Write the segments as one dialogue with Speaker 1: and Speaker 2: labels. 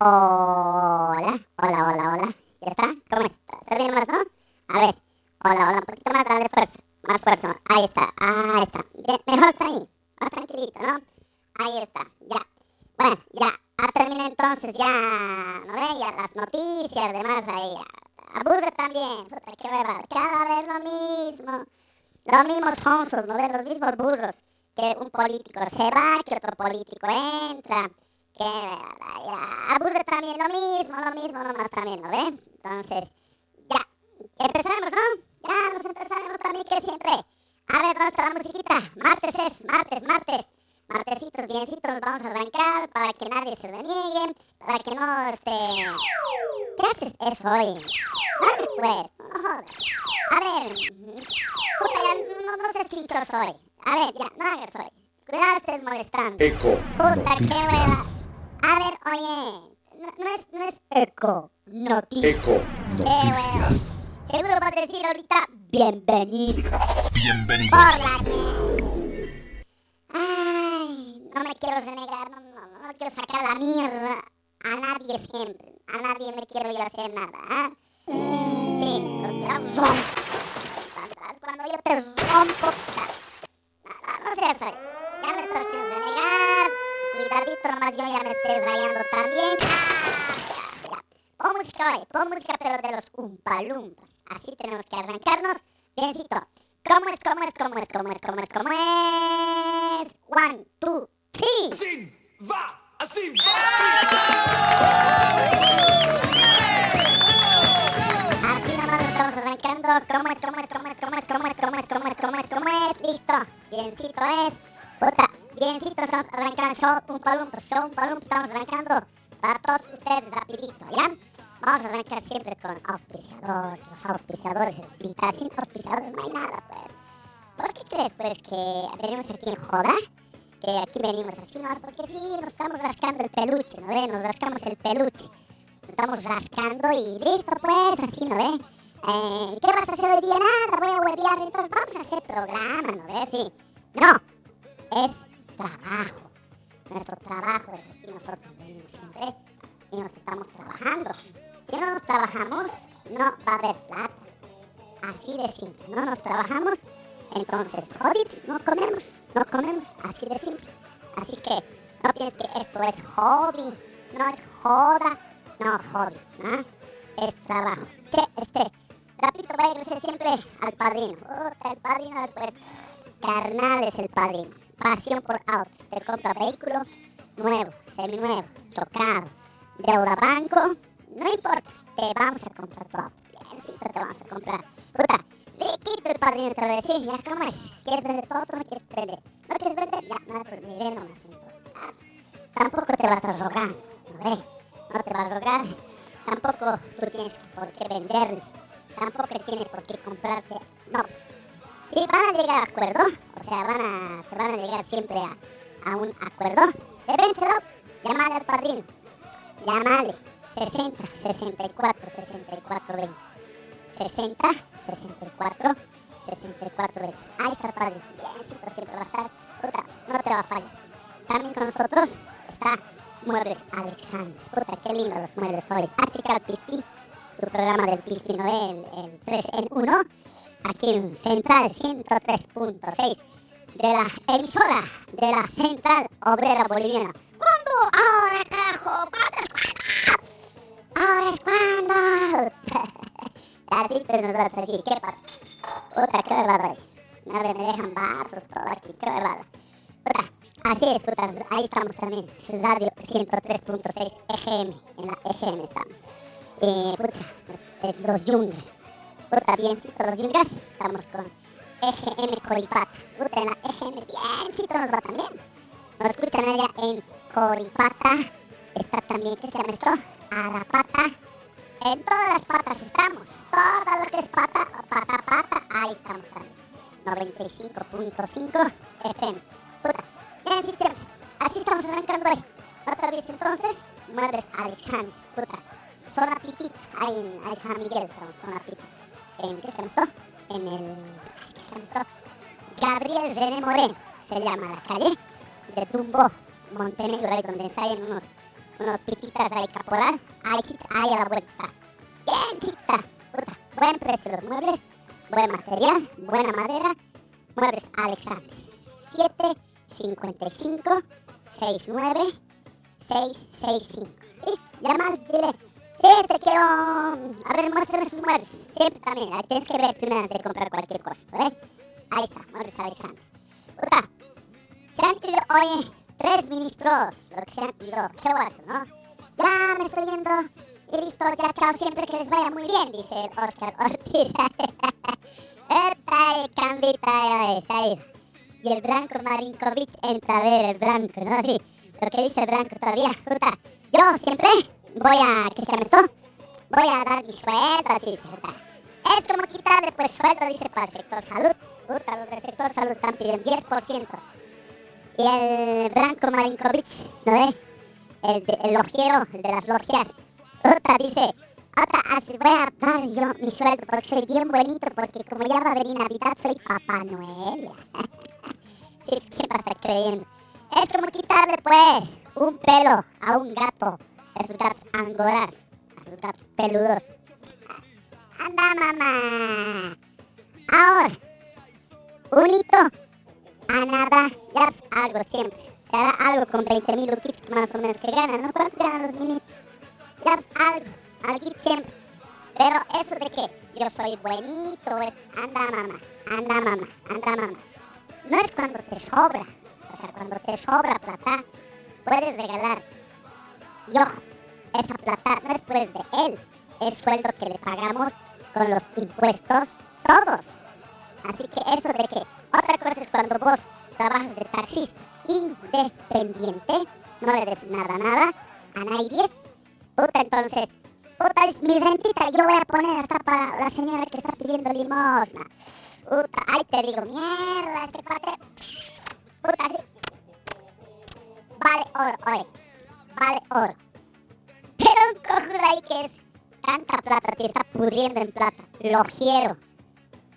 Speaker 1: Hola, hola, hola, hola. ¿Ya está? ¿Cómo está? ¿Está bien más, no? A ver, hola, hola, un poquito más, dale fuerza. Más fuerza. Ahí está, ahí está. Bien, mejor está ahí. Más tranquilito, ¿no? Ahí está, ya. Bueno, ya. A terminar entonces, ya. ¿No ve? Ya las noticias, demás ahí. Aburre también. Puta, qué hueva. Cada vez lo mismo. Los mismos sonsos, ¿no ves? Los mismos burros. Que un político se va, que otro político entra. Que ya, aburre también lo mismo, lo mismo nomás también, ¿no ve? Entonces, ya. Empezamos, ¿no? Ya nos empezaremos también que siempre. A ver, ¿dónde está la musiquita? Martes es, martes, martes. Martesitos, biencitos, vamos a arrancar para que nadie se reniegue, para que no, este... ¿Qué haces jodas. A ver, puta, ya no, no chinchoso hoy. A ver, ya, no hagas hoy. Cuidado, estés molestando.
Speaker 2: Eco
Speaker 1: Puta, qué hueva. A ver, oye, no, no es, no es eco, noticias.
Speaker 2: Eco Noticias.
Speaker 1: Seguro va a decir ahorita, bienvenido.
Speaker 2: Bienvenidos.
Speaker 1: Hola. Ay, no me quiero renegar, no, no, no quiero sacar la mierda a nadie siempre. A nadie me quiero yo hacer nada, ¿ah? Sí, la rompo. Cuando- yo te rompo, no, no, no seas. Ya me estás haciendo renegar. Cuidadito, nomás yo ya me estés rayando también. Ah. Pon música hoy, pon música pero de los umpalumpas. Así tenemos que arrancarnos. Biencito. ¿Cómo es, cómo es, cómo es, cómo es, cómo es, cómo es? One, two, three.
Speaker 3: Así va, así.
Speaker 1: ¿Cómo es, cómo es, cómo es, cómo es, cómo es, cómo es, cómo es, cómo es, cómo es? Listo. Biencito es. Puta, biencito estamos arrancando. Show un palumpa, show un palumpa estamos arrancando. Para todos ustedes, rapidito, ¿ya? Vamos a arrancar siempre con auspiciadores. Los auspiciadores es vital. Sin auspiciadores no hay nada, pues. ¿Vos qué crees, pues, que venimos aquí en joda? Que aquí venimos así, ¿no? Porque sí, nos estamos rascando el peluche, ¿no ve? Nos rascamos el peluche. Nos estamos rascando y listo, pues, así, ¿no ve? Eh, ¿Qué vas a hacer hoy día? Nada, voy a huevear, entonces vamos a hacer programa, ¿no ve? Sí. No, es trabajo. Nuestro trabajo es aquí, nosotros venimos siempre y nos estamos trabajando. Si no nos trabajamos, no va a haber plata. Así de simple, no nos trabajamos, entonces jodidos, no comemos, no comemos, así de simple. Así que no pienses que esto es hobby, no es joda, no hobby, ¿no? Es trabajo. Che, este, rapidito va a irse siempre al padrino. El padrino después, carnal es el padrino. Pasión por autos, te compra vehículo nuevo, seminuevo, chocado, deuda banco, no importa, te vamos a comprar tu auto. Biencito te vamos a comprar. Puta, liquito el padrino te va a decir, ya, ¿cómo es? ¿Quieres vender todo no quieres vender? ¿No quieres vender? Ya, nada, pues miré nomás entonces. Ah, tampoco te vas a rogar, ¿no ve? No te vas a rogar, tampoco tú tienes por qué venderle, tampoco él tiene por qué comprarte. No, pues, sí, van a llegar a acuerdo, o sea, van a, se van a llegar siempre a, a un acuerdo. De vente el auto, llamale al padrino, llamale 60 64 64 20. 60 64 64 20. Ahí está padrino, biencito siempre va a estar, puta, no te va a fallar. También con nosotros está Muebles Alexander. Puta, qué lindo los muebles hoy. Ha checado Pispi, su programa del Pispi, ¿no? El, el 3 en 1, aquí en Central 103.6 de la emisora de la Central Obrera Boliviana. ¿Cuándo? Ahora, carajo, ¿cuándo es cuándo? Ahora es cuándo. Así pues nosotros aquí, ¿qué pasa? Puta, qué barbada hoy. A ver, me dejan vasos, todo aquí, qué barbada. Puta, así es, puta, ahí estamos también. Es Radio 103.6 EGM, en la EGM estamos. Eh, pucha, eh, los yungas. Puta, biencito, los yungas, estamos con EGM Coripata. Puta, en la EGM biencito nos va también. Nos escuchan allá en Coripata. Está también, ¿qué se llama esto? Arapata. En todas las patas estamos. Todo lo que es pata, pata, pata, ahí estamos también. 95.5 FM. Puta, bien, sí, siempre. Así estamos arrancando hoy. Otra vez entonces, muebles Alexander. Puta, zona pitita. Ahí en ahí San Miguel estamos, zona pitita. ¿En qué esto? En el. ¿Qué esto? Gabriel René Moreno se llama la calle de Dumbo, Montenegro, ahí donde ensayan unos, unos pititas ahí caporal, ahí, ahí a la vuelta está. Bien, está. Puta, buen precio los muebles, buen material, buena madera. Muebles Alexander. 7 55 69 665. Listo, llamas, dile. Sí, te quiero. A ver, muéstrame sus muebles. Siempre también. ahí Tienes que ver primero antes de comprar cualquier cosa. ¿ves? Ahí está, muebles Alexander. Puta, se han ido, oye, tres ministros, lo que se han qué guaso, ¿no? Ya me estoy yendo, y listo, ya chao, siempre que les vaya muy bien, dice Oscar Ortiz. El cambita, ido. Y el Branco Marinkovic entra a ver el Branco, ¿no? Sí, lo que dice el Branco todavía, puta, yo siempre voy a, ¿qué se llama esto? Voy a dar mi sueldo, así dice, puta. Es como quitarle, pues, sueldo, dice, para el sector salud. Puta, los del sector salud están pidiendo 10%. Y el Branco Marinkovic, ¿no ve? El, logiero, el de las logias, puta, dice, puta, así voy a dar yo mi sueldo porque soy bien bonito, porque como ya va a venir Navidad, soy Papá Noel. ¿qué pasa creyendo? Es como quitarle, pues, un pelo a un gato, a esos gatos angoras, a esos gatos peludos. Anda, mamá. Ahora, un hito a nada, pues, algo siempre. Se hará algo con 20 mil más o menos que ganan, ¿no? ¿Cuánto ganan los ministros? Ya pues, algo, algo siempre. Pero eso de que yo soy buenito, es, anda mamá, anda mamá, anda mamá. No es cuando te sobra, o sea, cuando te sobra plata, puedes regalar. Y ojo, esa plata no es pues de él, es sueldo que le pagamos con los impuestos todos. Así que eso de que otra cosa es cuando vos trabajas de taxista independiente, no le debes nada, nada a nadie. Puta, entonces, puta, es mi rentita, yo voy a poner hasta para la señora que está pidiendo limosna. Puta, ahí te digo, mierda, este cuate. Puta, sí. Vale oro, oye, vale oro. Pero un cojudo ahí que es tanta plata, te está pudriendo en plata, lo quiero.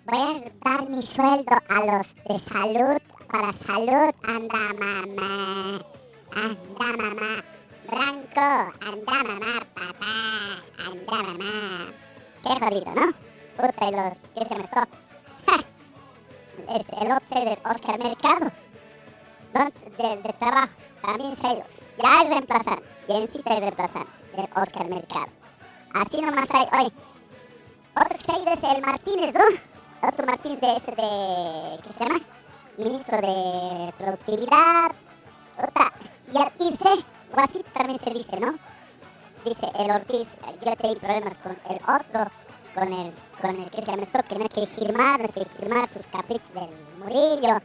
Speaker 1: Voy a dar mi sueldo a los de salud, para salud, anda mamá, anda mamá, Branco, anda mamá, papá, anda mamá. Qué jodido, ¿no? Puta, y los, ¿qué se me esto? Este, el otro de Oscar Mercado, de, de trabajo, también celos. Ya es reemplazante, biencita es reemplazante, de Oscar Mercado. Así nomás hay, oye, otro que se ha es el Martínez, ¿no? Otro Martínez de este de. ¿Qué se llama? Ministro de Productividad. Otra. Y al irse, Guasito también se dice, ¿no? Dice el Ortiz, yo tengo problemas con el otro, con el, con el que se llama esto, que no quiere firmar, no quiere firmar sus caprichos del Murillo.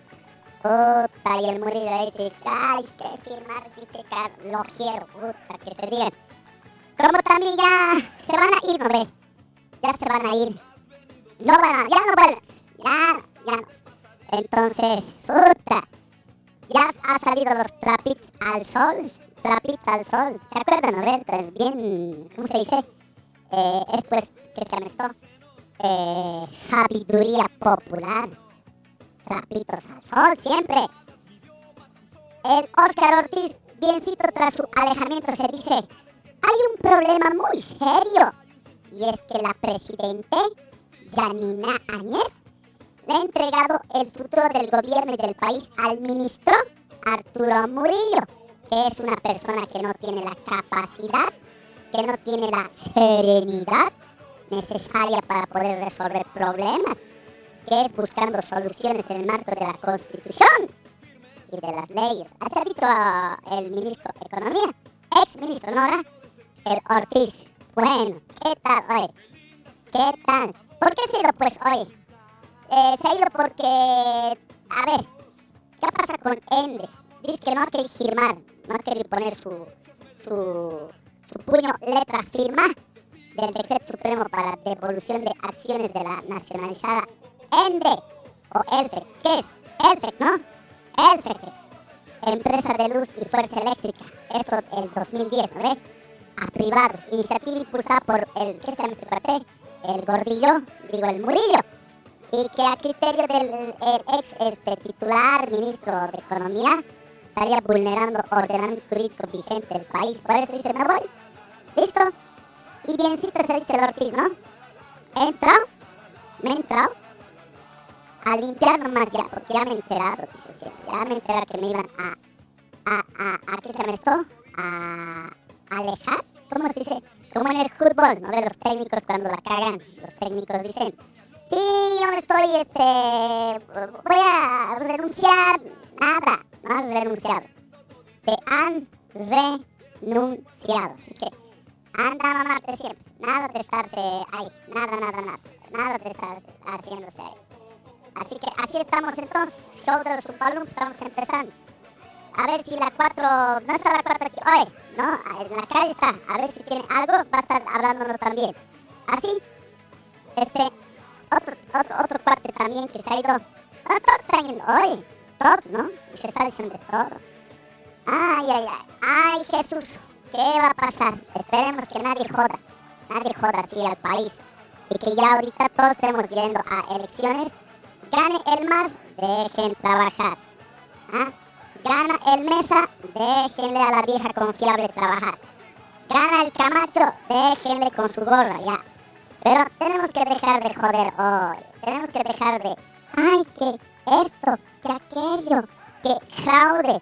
Speaker 1: Puta, y el Murillo dice, ay, es que firmar, dice lo quiero, puta, que te digan. Como también ya se van a ir, ¿no ve? Ya se van a ir. No van a, ya no vuelven. Ya, ya no. Entonces, puta. Ya ha salido los trapitos al sol. Trapitos al sol. ¿Se acuerdan, no? Entonces, bien, ¿cómo se dice? Eh, es pues, ¿qué se llama esto? Eh, sabiduría popular. Trapitos al sol, siempre. El Oscar Ortiz, biencito tras su alejamiento, se dice, hay un problema muy serio. Y es que la presidente, Janina Áñez, le ha entregado el futuro del gobierno y del país al ministro Arturo Murillo, que es una persona que no tiene la capacidad, que no tiene la serenidad necesaria para poder resolver problemas, que es buscando soluciones en el marco de la Constitución y de las leyes. Así ha dicho ah, el ministro de Economía, ex ministro Nora, el Ortiz. Bueno, ¿qué tal? ¿Qué tal? ¿Por qué se ha ido, pues, oye? Eh, se ha ido porque, a ver, ¿qué pasa con Ende? Dice que no ha querido firmar, no ha querido poner su, su, puño, letra, firma del decreto supremo para devolución de acciones de la nacionalizada Ende o Elfec. ¿Qué es? Elfec, ¿no? Elfec es empresa de luz y fuerza eléctrica. Esto el 2010, ¿no ve? A privados. Iniciativa impulsada por el, ¿qué se llama este? El gordillo, digo el Murillo. Y que a criterio del el ex este, titular, ministro de Economía, estaría vulnerando ordenamiento jurídico vigente del país. Por eso dice, me voy. ¿Listo? Y biencito se ha dicho el Ortiz, ¿no? He entrado, me he entrado a limpiar nomás ya, porque ya me he enterado. Ya me he enterado que me iban a, a, a, a ¿qué se llama esto? A alejar, ¿cómo se dice? Como en el fútbol, ¿no? De los técnicos cuando la cagan, los técnicos dicen, sí, yo me estoy, este, voy a renunciar, nada, no has renunciado. Te han renunciado, así que anda a mamarte siempre, nada de estarse ahí, nada, nada, nada, nada de estar haciéndose ahí. Así que así estamos entonces, show de los estamos empezando. A ver si la 4, no está la 4 aquí, oye, no, en la calle está, a ver si tiene algo, va a estar hablándonos también. Así, este, otro, otro, otro parte también que se ha ido, ah, todos están yendo, oye, todos, ¿no? Y se está diciendo todo. Ay, ay, ay, ay, Jesús, ¿qué va a pasar? Esperemos que nadie joda, nadie joda así al país. Y que ya ahorita todos estemos yendo a elecciones gane el más, dejen trabajar. ¿Ah? Gana el mesa, déjenle a la vieja confiable trabajar. Gana el Camacho, déjenle con su gorra, ya. Pero tenemos que dejar de joder hoy. Tenemos que dejar de, ay, que esto, que aquello, que fraude.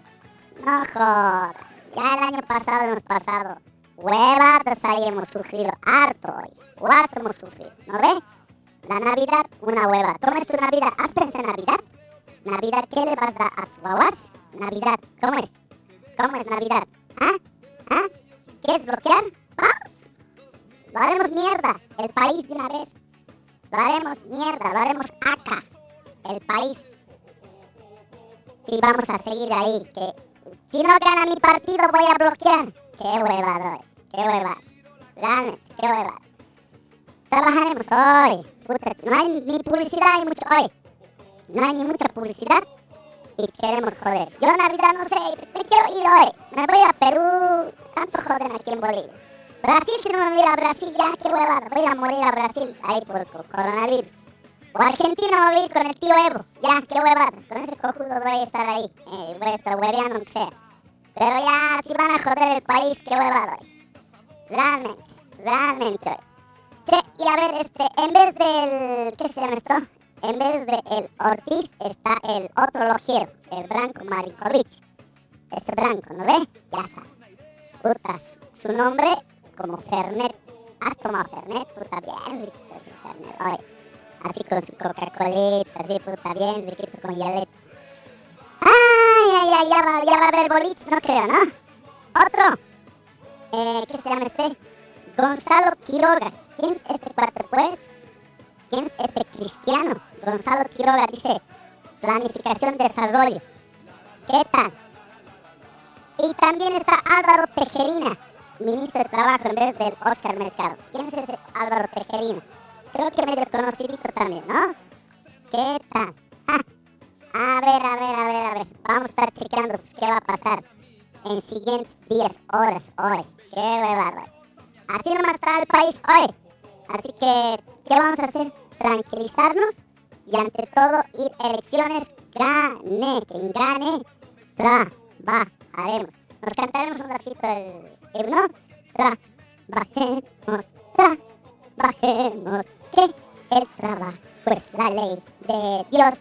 Speaker 1: No joda. Ya el año pasado hemos pasado. Huevadas ahí hemos sufrido harto hoy. Guaso hemos sufrido, ¿no ves? La Navidad, una hueva. ¿Cómo es tu Navidad? ¿Has pensado en Navidad? Navidad, ¿qué le vas a dar a tus guaguas? Navidad, ¿cómo es? ¿Cómo es Navidad? ¿Ah? ¿Ah? ¿Quieres bloquear? ¡Vamos! Lo haremos mierda, el país de una vez. Lo haremos mierda, lo haremos acá, el país. Y vamos a seguir ahí, que si no gana mi partido voy a bloquear. ¡Qué hueva doy! ¡Qué hueva! Realmente, qué hueva. Trabajaremos hoy. Puta, no hay ni publicidad ni mucho hoy. No hay ni mucha publicidad y queremos joder. Yo Navidad no sé, me quiero ir hoy. Me voy a Perú. Tanto joden aquí en Bolivia. Brasil, si no me voy a Brasil, ya qué huevada. Voy a morir a Brasil ahí por co- coronavirus. O Argentina voy a ir con el tío Evo. Ya, qué huevada. Con ese cojudo voy a estar ahí. Eh, voy a estar hueveando aunque sea. Pero ya, si van a joder el país, qué huevada hoy. Realmente, realmente hoy. Che, y a ver, este, en vez del. ¿Qué se llama esto? En vez de el Ortiz está el otro lojero, el Branco Marinkovic. Ese Branco, ¿no ves? Ya está. Puta, su, nombre como Fernet. ¿Has tomado Fernet? Puta, bien riquito Fernet. Oye, así con su Coca-Colita, así, puta, bien riquito con hieleta. Ay, ay, ay, ya va, ya va a haber boliche, no creo, ¿no? Otro. Eh, ¿Qué se llama este? Gonzalo Quiroga. ¿Quién es este cuate, pues? ¿Quién es este cristiano? Gonzalo Quiroga dice, planificación, desarrollo. ¿Qué tal? Y también está Álvaro Tejerina, ministro de Trabajo en vez del Oscar Mercado. ¿Quién es ese Álvaro Tejerina? Creo que medio conocidito también, ¿no? ¿Qué tal? Ah, a ver, a ver, a ver, a ver. Vamos a estar chequeando pues, qué va a pasar en siguientes 10 horas hoy. Qué huevada. Así nomás está el país hoy. Así que, ¿qué vamos a hacer? Tranquilizarnos y ante todo ir elecciones. Gane, quien gane, trabajaremos. Nos cantaremos un ratito el himno. Trabajemos, trabajemos, que el trabajo es la ley de Dios.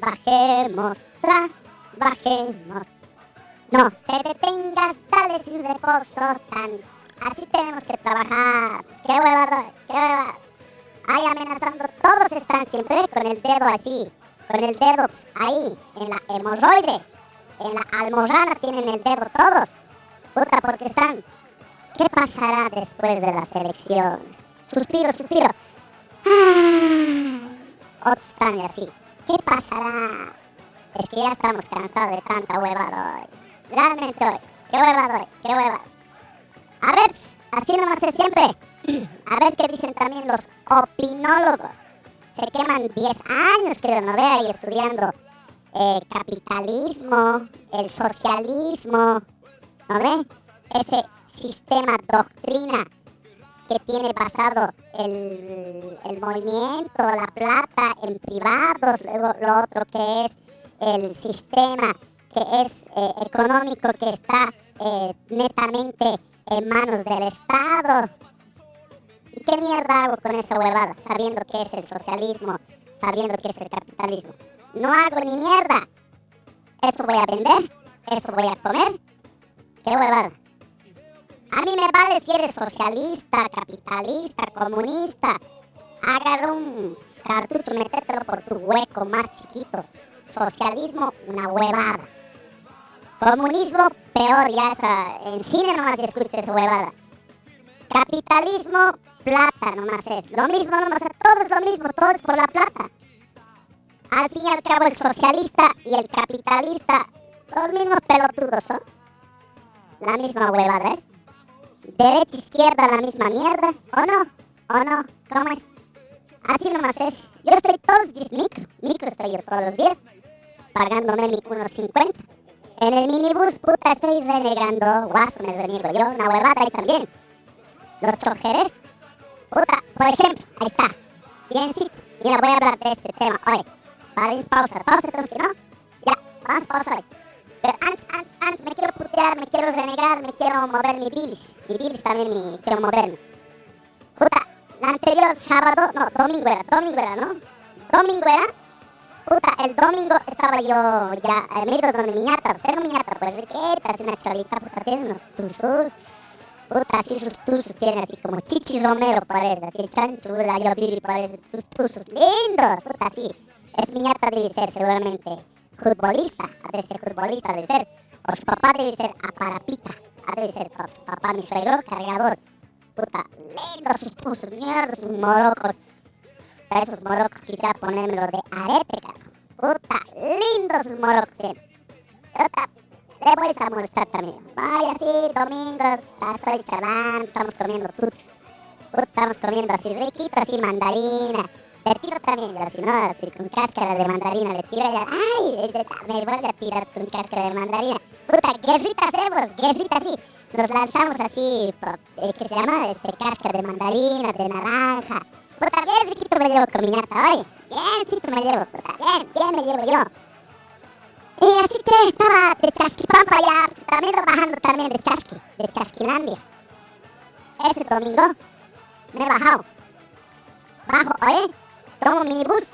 Speaker 1: Trabajemos, trabajemos. No te detengas, dale sin reposo, tan. Así tenemos que trabajar. Qué hueva, qué hueva. Ahí amenazando, todos están siempre con el dedo así, con el dedo pues, ahí, en la hemorroide, en la almorrana tienen el dedo todos. Puta, porque están. ¿Qué pasará después de las elecciones? Suspiro, suspiro. Ah, otros están así. ¿Qué pasará? Es que ya estamos cansados de tanta huevada hoy. Realmente hoy. ¿Qué huevada hoy? ¿Qué huevada? A ver, así nomás es siempre. A ver qué dicen también los opinólogos. Se queman 10 años, creo, no ve ahí estudiando eh, capitalismo, el socialismo, ¿no ve? Ese sistema doctrina que tiene basado el, el movimiento, la plata en privados, luego lo otro que es el sistema que es eh, económico, que está eh, netamente en manos del Estado. ¿Y qué mierda hago con esa huevada? Sabiendo que es el socialismo, sabiendo que es el capitalismo. No hago ni mierda. Eso voy a vender, eso voy a comer. ¿Qué huevada? A mí me vale si eres socialista, capitalista, comunista. Agarra un cartucho, métetelo por tu hueco más chiquito. Socialismo, una huevada. Comunismo, peor, ya esa, en cine nomás escuchas esa huevada. Capitalismo, plata nomás es. Lo mismo nomás, todo es lo mismo, todo es por la plata. Al fin y al cabo el socialista y el capitalista, los mismos pelotudos son. La misma huevada es. Derecha, izquierda, la misma mierda. ¿O no? ¿O no? ¿Cómo es? Así nomás es. Yo estoy todos los días micro. Micro estoy yo todos los días. Pagándome mi 1.50. En el minibús, puta, estoy renegando. Guaso me reniego yo. Una huevada ahí también. Los choferes. Puta, por ejemplo, ahí está. Biencito. Mira, voy a hablar de este tema. Oye, para pausa. Pausa, tenemos que no. Ya, vamos a pausar. Pero antes, antes, antes me quiero putear, me quiero renegar, me quiero mover mi bilis. Mi bilis también me quiero moverme. Puta, la anterior sábado, no, domingo era, domingo era, ¿no? Domingo era. Puta, el domingo estaba yo ya, eh, me he ido donde mi ñata, tengo mi ñata, pues riqueta, así una cholita, puta, tiene unos tuzos. Puta, así sus tuzos tiene así como Chichi Romero parece, así el chancho, la yo vivi parece, sus tuzos lindos, puta, así. Es mi ñata debe ser seguramente futbolista, ha de ser futbolista, debe ser. O su papá debe ser aparapita, ha de ser o su papá, mi suegro, cargador. Puta, lindos sus tuzos, mierda, sus morocos. A esos morocos quisiera ponérmelo de arete, carajo. Puta, lindos sus morocos. Puta, le voy a molestar también. Vaya, sí, domingo, estoy charlando, estamos comiendo tuts. Puta, estamos comiendo así riquito, así mandarina. Le tiro también, así, ¿no? Así con cáscara de mandarina, le tiro ya. ¡Ay! Me vuelve a tirar con cáscara de mandarina. Puta, guerrita hacemos, guerrita así. Nos lanzamos así, eh, ¿qué se llama? Este, cáscara de mandarina, de naranja. Puta, bien riquito me llevo con mi ñata, oye. Bien riquito me llevo, puta, bien, bien me llevo yo. Y así que estaba de Chasquipampa ya, pues, también bajando también de Chasqui, de Chasquilandia. Ese domingo me he bajado. Bajo, oye, tomo minibús.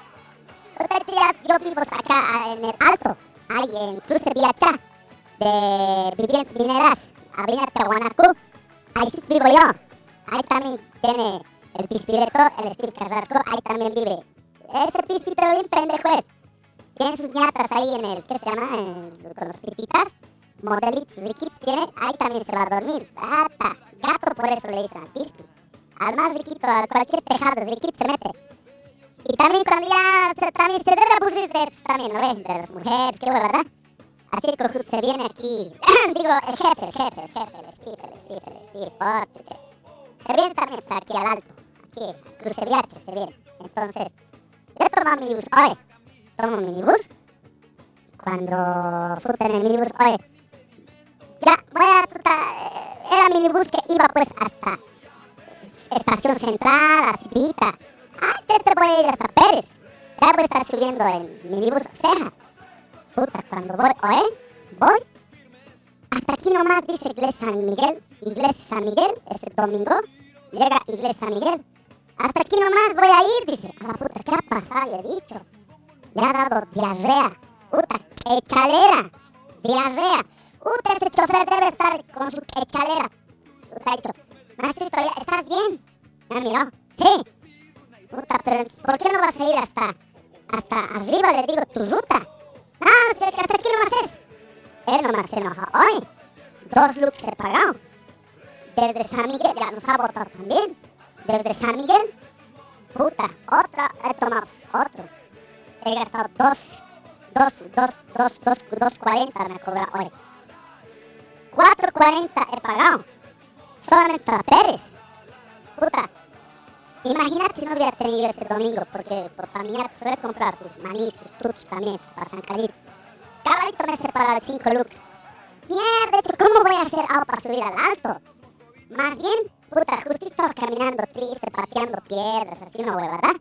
Speaker 1: Puta, yo vivo acá en el alto, ahí en Cruce Villachá, de Viviendas Mineras, Avenida Tehuanacu. Ahí sí vivo yo. Ahí también tiene el pispireto, el Steve Carrasco, ahí también vive. Ese pispi, pero bien pendejo es. Tiene sus ñatas ahí en el, ¿qué se llama? Con los pititas. Modelitos riquitos tiene, ahí también se va a dormir. Gato por eso le dicen al pispi. Al más riquito, a cualquier tejado riquito se mete. Y también cuando ya se, también se debe aburrir de eso también, ¿no ven? De las mujeres, qué huevo, ¿verdad? Así que se viene aquí. Digo, el jefe, el jefe, el jefe, el Steve, el Steve, el Steve, oh, chuche. Se viene también pues, aquí al alto, a Cruce Viache, se viene. Entonces, yo tomo minibús, oye, tomo minibús. Cuando puta en el minibús, oye, ya, voy a, puta, eh, era minibús que iba pues hasta Estación Central, Aspita. Ah, ya te voy a ir hasta Pérez. Ya voy a estar subiendo en minibús Ceja. Puta, cuando voy, oye, voy. Hasta aquí nomás dice Iglesia San Miguel. Iglesia San Miguel, ese domingo. Llega Iglesia San Miguel. Hasta aquí nomás voy a ir, dice. A la puta, ¿qué ha pasado? Le he dicho. Le ha dado diarrea. Puta, echalera. Diarrea. Puta, este chofer debe estar con su echalera. Puta, ha dicho, maestrito, ¿ya ¿estás bien? Me mirado. Sí. Puta, pero ¿por qué no vas a ir hasta, hasta arriba, le digo, tu ruta? Ah, o sea, que hasta aquí nomás es. Él nomás se enoja. Hoy, dos looks he pagado. Desde San Miguel, ya nos ha votado también. Desde San Miguel, puta, otra, he tomado otro. He gastado dos, dos, dos, dos, dos, dos cuarenta me ha cobrado hoy. Cuatro cuarenta he pagado. Solamente para Pérez. Puta, Imagínate si no hubiera tenido ese domingo, porque por familiar se hubiera comprado sus maní, sus tutos también, sus pasancalitos. Cabalito me separaba de 5 looks. Mierda, hecho, ¿cómo voy a hacer algo para subir al alto? Más bien, puta, justito estaba caminando triste, pateando piedras, así una hueva, ¿verdad?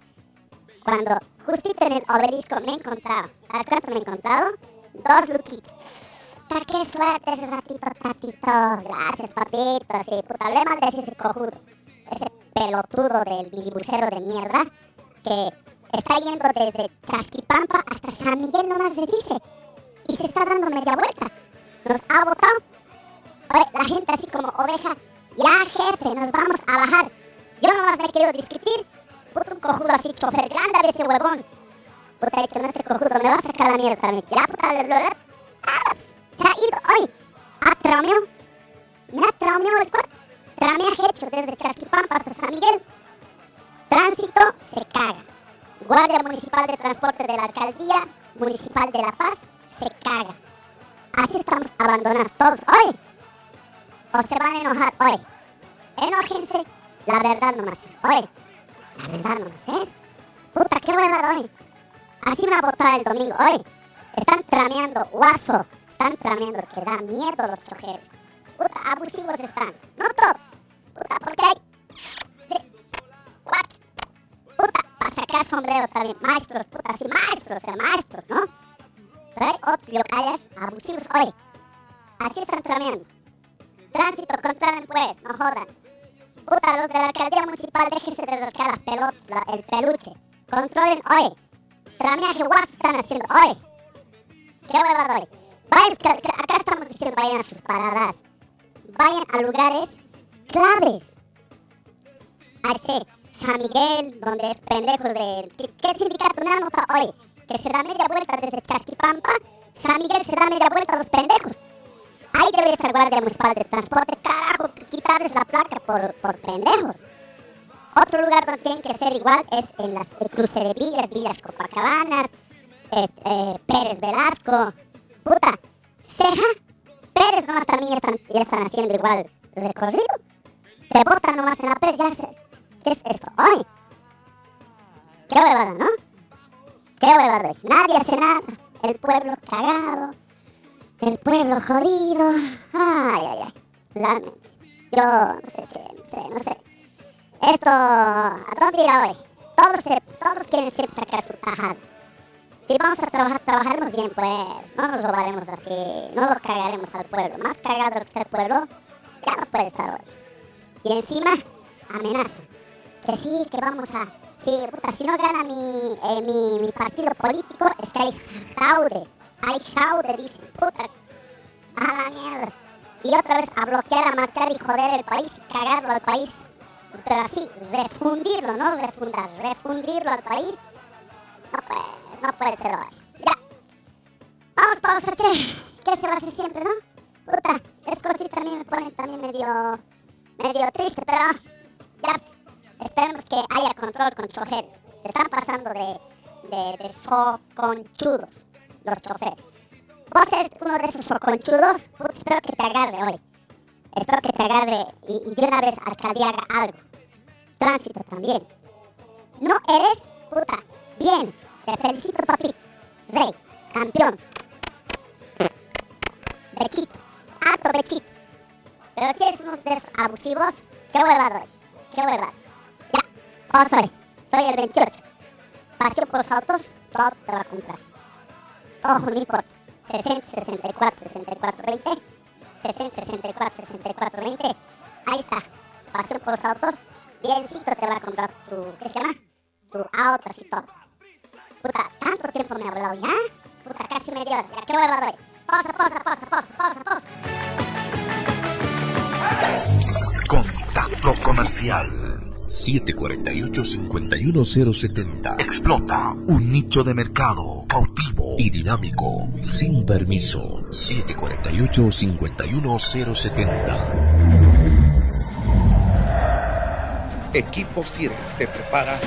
Speaker 1: Cuando justito en el obelisco me he encontrado, ¿sabes cuánto me he encontrado? Dos lookitos. Puta, qué suerte ese ratito, tatito. Gracias, papito. Sí, puta, hablé mal de ese cojudo. Ese pelotudo del bilibucero de mierda que está yendo desde Chasquipampa hasta San Miguel nomás le dice. Y se está dando media vuelta. Nos ha votado. La gente así como oveja. Ya, jefe, nos vamos a bajar. Yo nomás me he querido discutir. Puta, un cojudo así, chofer grande a ese huevón. Puta, he dicho, no, este cojudo me va a sacar la mierda también. Ya, puta, le- le- ah, se ha ido hoy. Ha traumeado. Me ha traumeado el cuerpo. Trameaje hecho desde Chasquipampa hasta San Miguel. Tránsito se caga. Guardia Municipal de Transporte de la Alcaldía Municipal de La Paz se caga. Así estamos abandonados todos hoy. O se van a enojar hoy. Enójense. La verdad nomás es hoy. La verdad nomás es. Puta, qué huevada hoy. Así me ha votado el domingo hoy. Están trameando guaso. Están trameando que da miedo los chojeres. Puta, abusivos están. No todos. Puta, porque hay. Sí. What? Puta, para sacar sombrero también. Maestros, puta, sí, maestros, eh, maestros, ¿no? Pero hay otros locales abusivos hoy. Así están trameando. Tránsito, controlen pues, no jodan. Puta, los de la alcaldía municipal, déjense de rascar las pelotas, la- el peluche. Controlen hoy. Trameaje guaso están haciendo hoy. Qué hueva doy. Vayan, acá estamos diciendo vayan a sus paradas. Vayan a lugares claves. A ese San Miguel, donde es pendejos de... ¿Qué, qué sindicato me anota hoy? Que se da media vuelta desde Chasquipampa. San Miguel se da media vuelta a los pendejos. Ahí debe estar Guardia Municipal de Transporte. Carajo, quitarles la placa por, por pendejos. Otro lugar donde tienen que ser igual es en las el cruce de villas, Villas Copacabanas, eh, eh, Pérez Velasco, puta, Ceja, Pérez nomás también están, ya están haciendo igual recorrido. Te botan nomás en la Pérez, ya se, ¿qué es esto? ¡Ay! ¡Qué huevada, ¿no? ¡Qué huevada! Nadie hace nada, el pueblo cagado, el pueblo jodido, ay, ay, ay. Yo no sé, che, no sé, no sé. Esto, ¿a dónde irá hoy? Todos, se- todos quieren sacar su tajada. Si vamos a trabajar, trabajaremos bien, pues. No nos robaremos así, no lo cagaremos al pueblo. Más cagado que está el pueblo, ya no puede estar hoy. Y encima, amenaza. Que sí, que vamos a... Puta, si no gana mi, eh, mi, mi partido político, es que hay fraude. Hay fraude, dicen. Puta, a la mierda. Y otra vez a bloquear, a marchar y joder el país, cagarlo al país. Pero así, refundirlo, no refundar, refundirlo al país. No puede, no puede ser hoy. Ya. Vamos, pausa, che. ¿Qué se va a hacer siempre, no? Puta, es cositas también me ponen también medio, medio triste, pero ya, pues, esperemos que haya control con choferes. Se están pasando de, de, de soconchudos los choferes. Vos eres uno de esos soconchudos, espero que te agarre hoy. Espero que te agarre y, y de una vez alcaldía haga algo. Tránsito también. No eres, puta, bien. Te felicito, papi. Rey, campeón. Bechito, harto bechito. Pero si eres uno de esos abusivos, qué hueva doy. Qué hueva. Ya, vamos hoy. Soy el 28. Paseo por los autos, auto te va a comprar. Ojo, no importa. 60, 64, 64, 20. 60, 64, 64, 20. Ahí está. Paseo por los autos. Biencito te va a comprar tu, ¿qué se llama? Tu auto, así todo. Puta, tanto tiempo me ha hablado ya. Puta, casi media hora. Ya, ¿qué hueva doy? Pausa, pausa, pausa, pausa, pausa, pausa.
Speaker 2: Contacto comercial. 748-51070. Explota un nicho de mercado cautivo y dinámico. Sin permiso. 748-51070.
Speaker 4: Equipo Sierra te prepara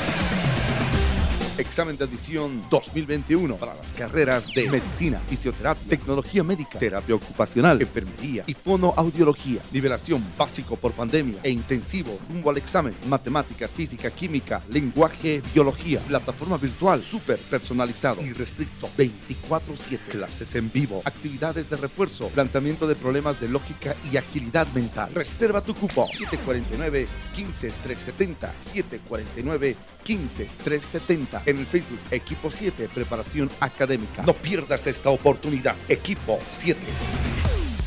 Speaker 4: Examen de admisión 2021 para las carreras de medicina, fisioterapia, tecnología médica, terapia ocupacional, enfermería y fonoaudiología. Nivelación básico por pandemia e intensivo rumbo al examen. Matemáticas, física, química, lenguaje, biología. Plataforma virtual súper personalizado y restricto 24-7. Clases en vivo, actividades de refuerzo, planteamiento de problemas de lógica y agilidad mental. Reserva tu cupo 749 15370 749 15370 en el Facebook Equipo 7 Preparación Académica. No pierdas esta oportunidad. Equipo 7.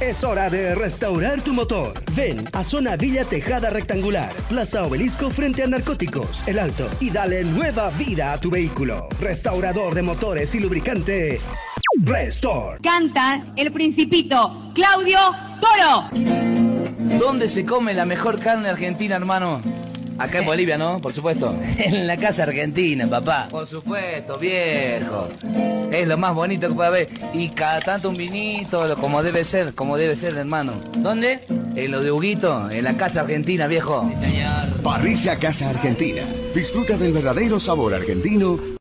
Speaker 5: Es hora de restaurar tu motor. Ven a Zona Villa Tejada Rectangular, Plaza Obelisco frente a Narcóticos, El Alto, y dale nueva vida a tu vehículo. Restaurador de motores y lubricante. Restore.
Speaker 6: Canta el principito Claudio Toro.
Speaker 7: ¿Dónde se come la mejor carne argentina, hermano? Acá en Bolivia, ¿no? Por supuesto.
Speaker 8: En la casa argentina, papá.
Speaker 7: Por supuesto, viejo. Es lo más bonito que puede haber. Y cada tanto un vinito, como debe ser, como debe ser, hermano. ¿Dónde? En lo de Huguito, en la casa argentina, viejo.
Speaker 9: Parrilla Casa Argentina. Disfruta del verdadero sabor argentino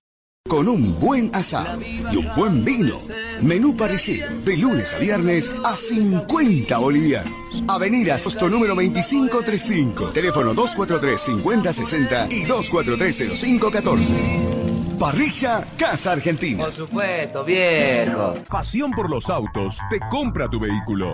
Speaker 9: con un buen asado y un buen vino. Menú parrillero de lunes a viernes a 50 bolivianos. Avenida Sosto número 2535. Teléfono 243-5060 y 243-0514. Parrilla Casa Argentina.
Speaker 7: Por supuesto, viejo.
Speaker 10: Pasión por los autos te compra tu vehículo.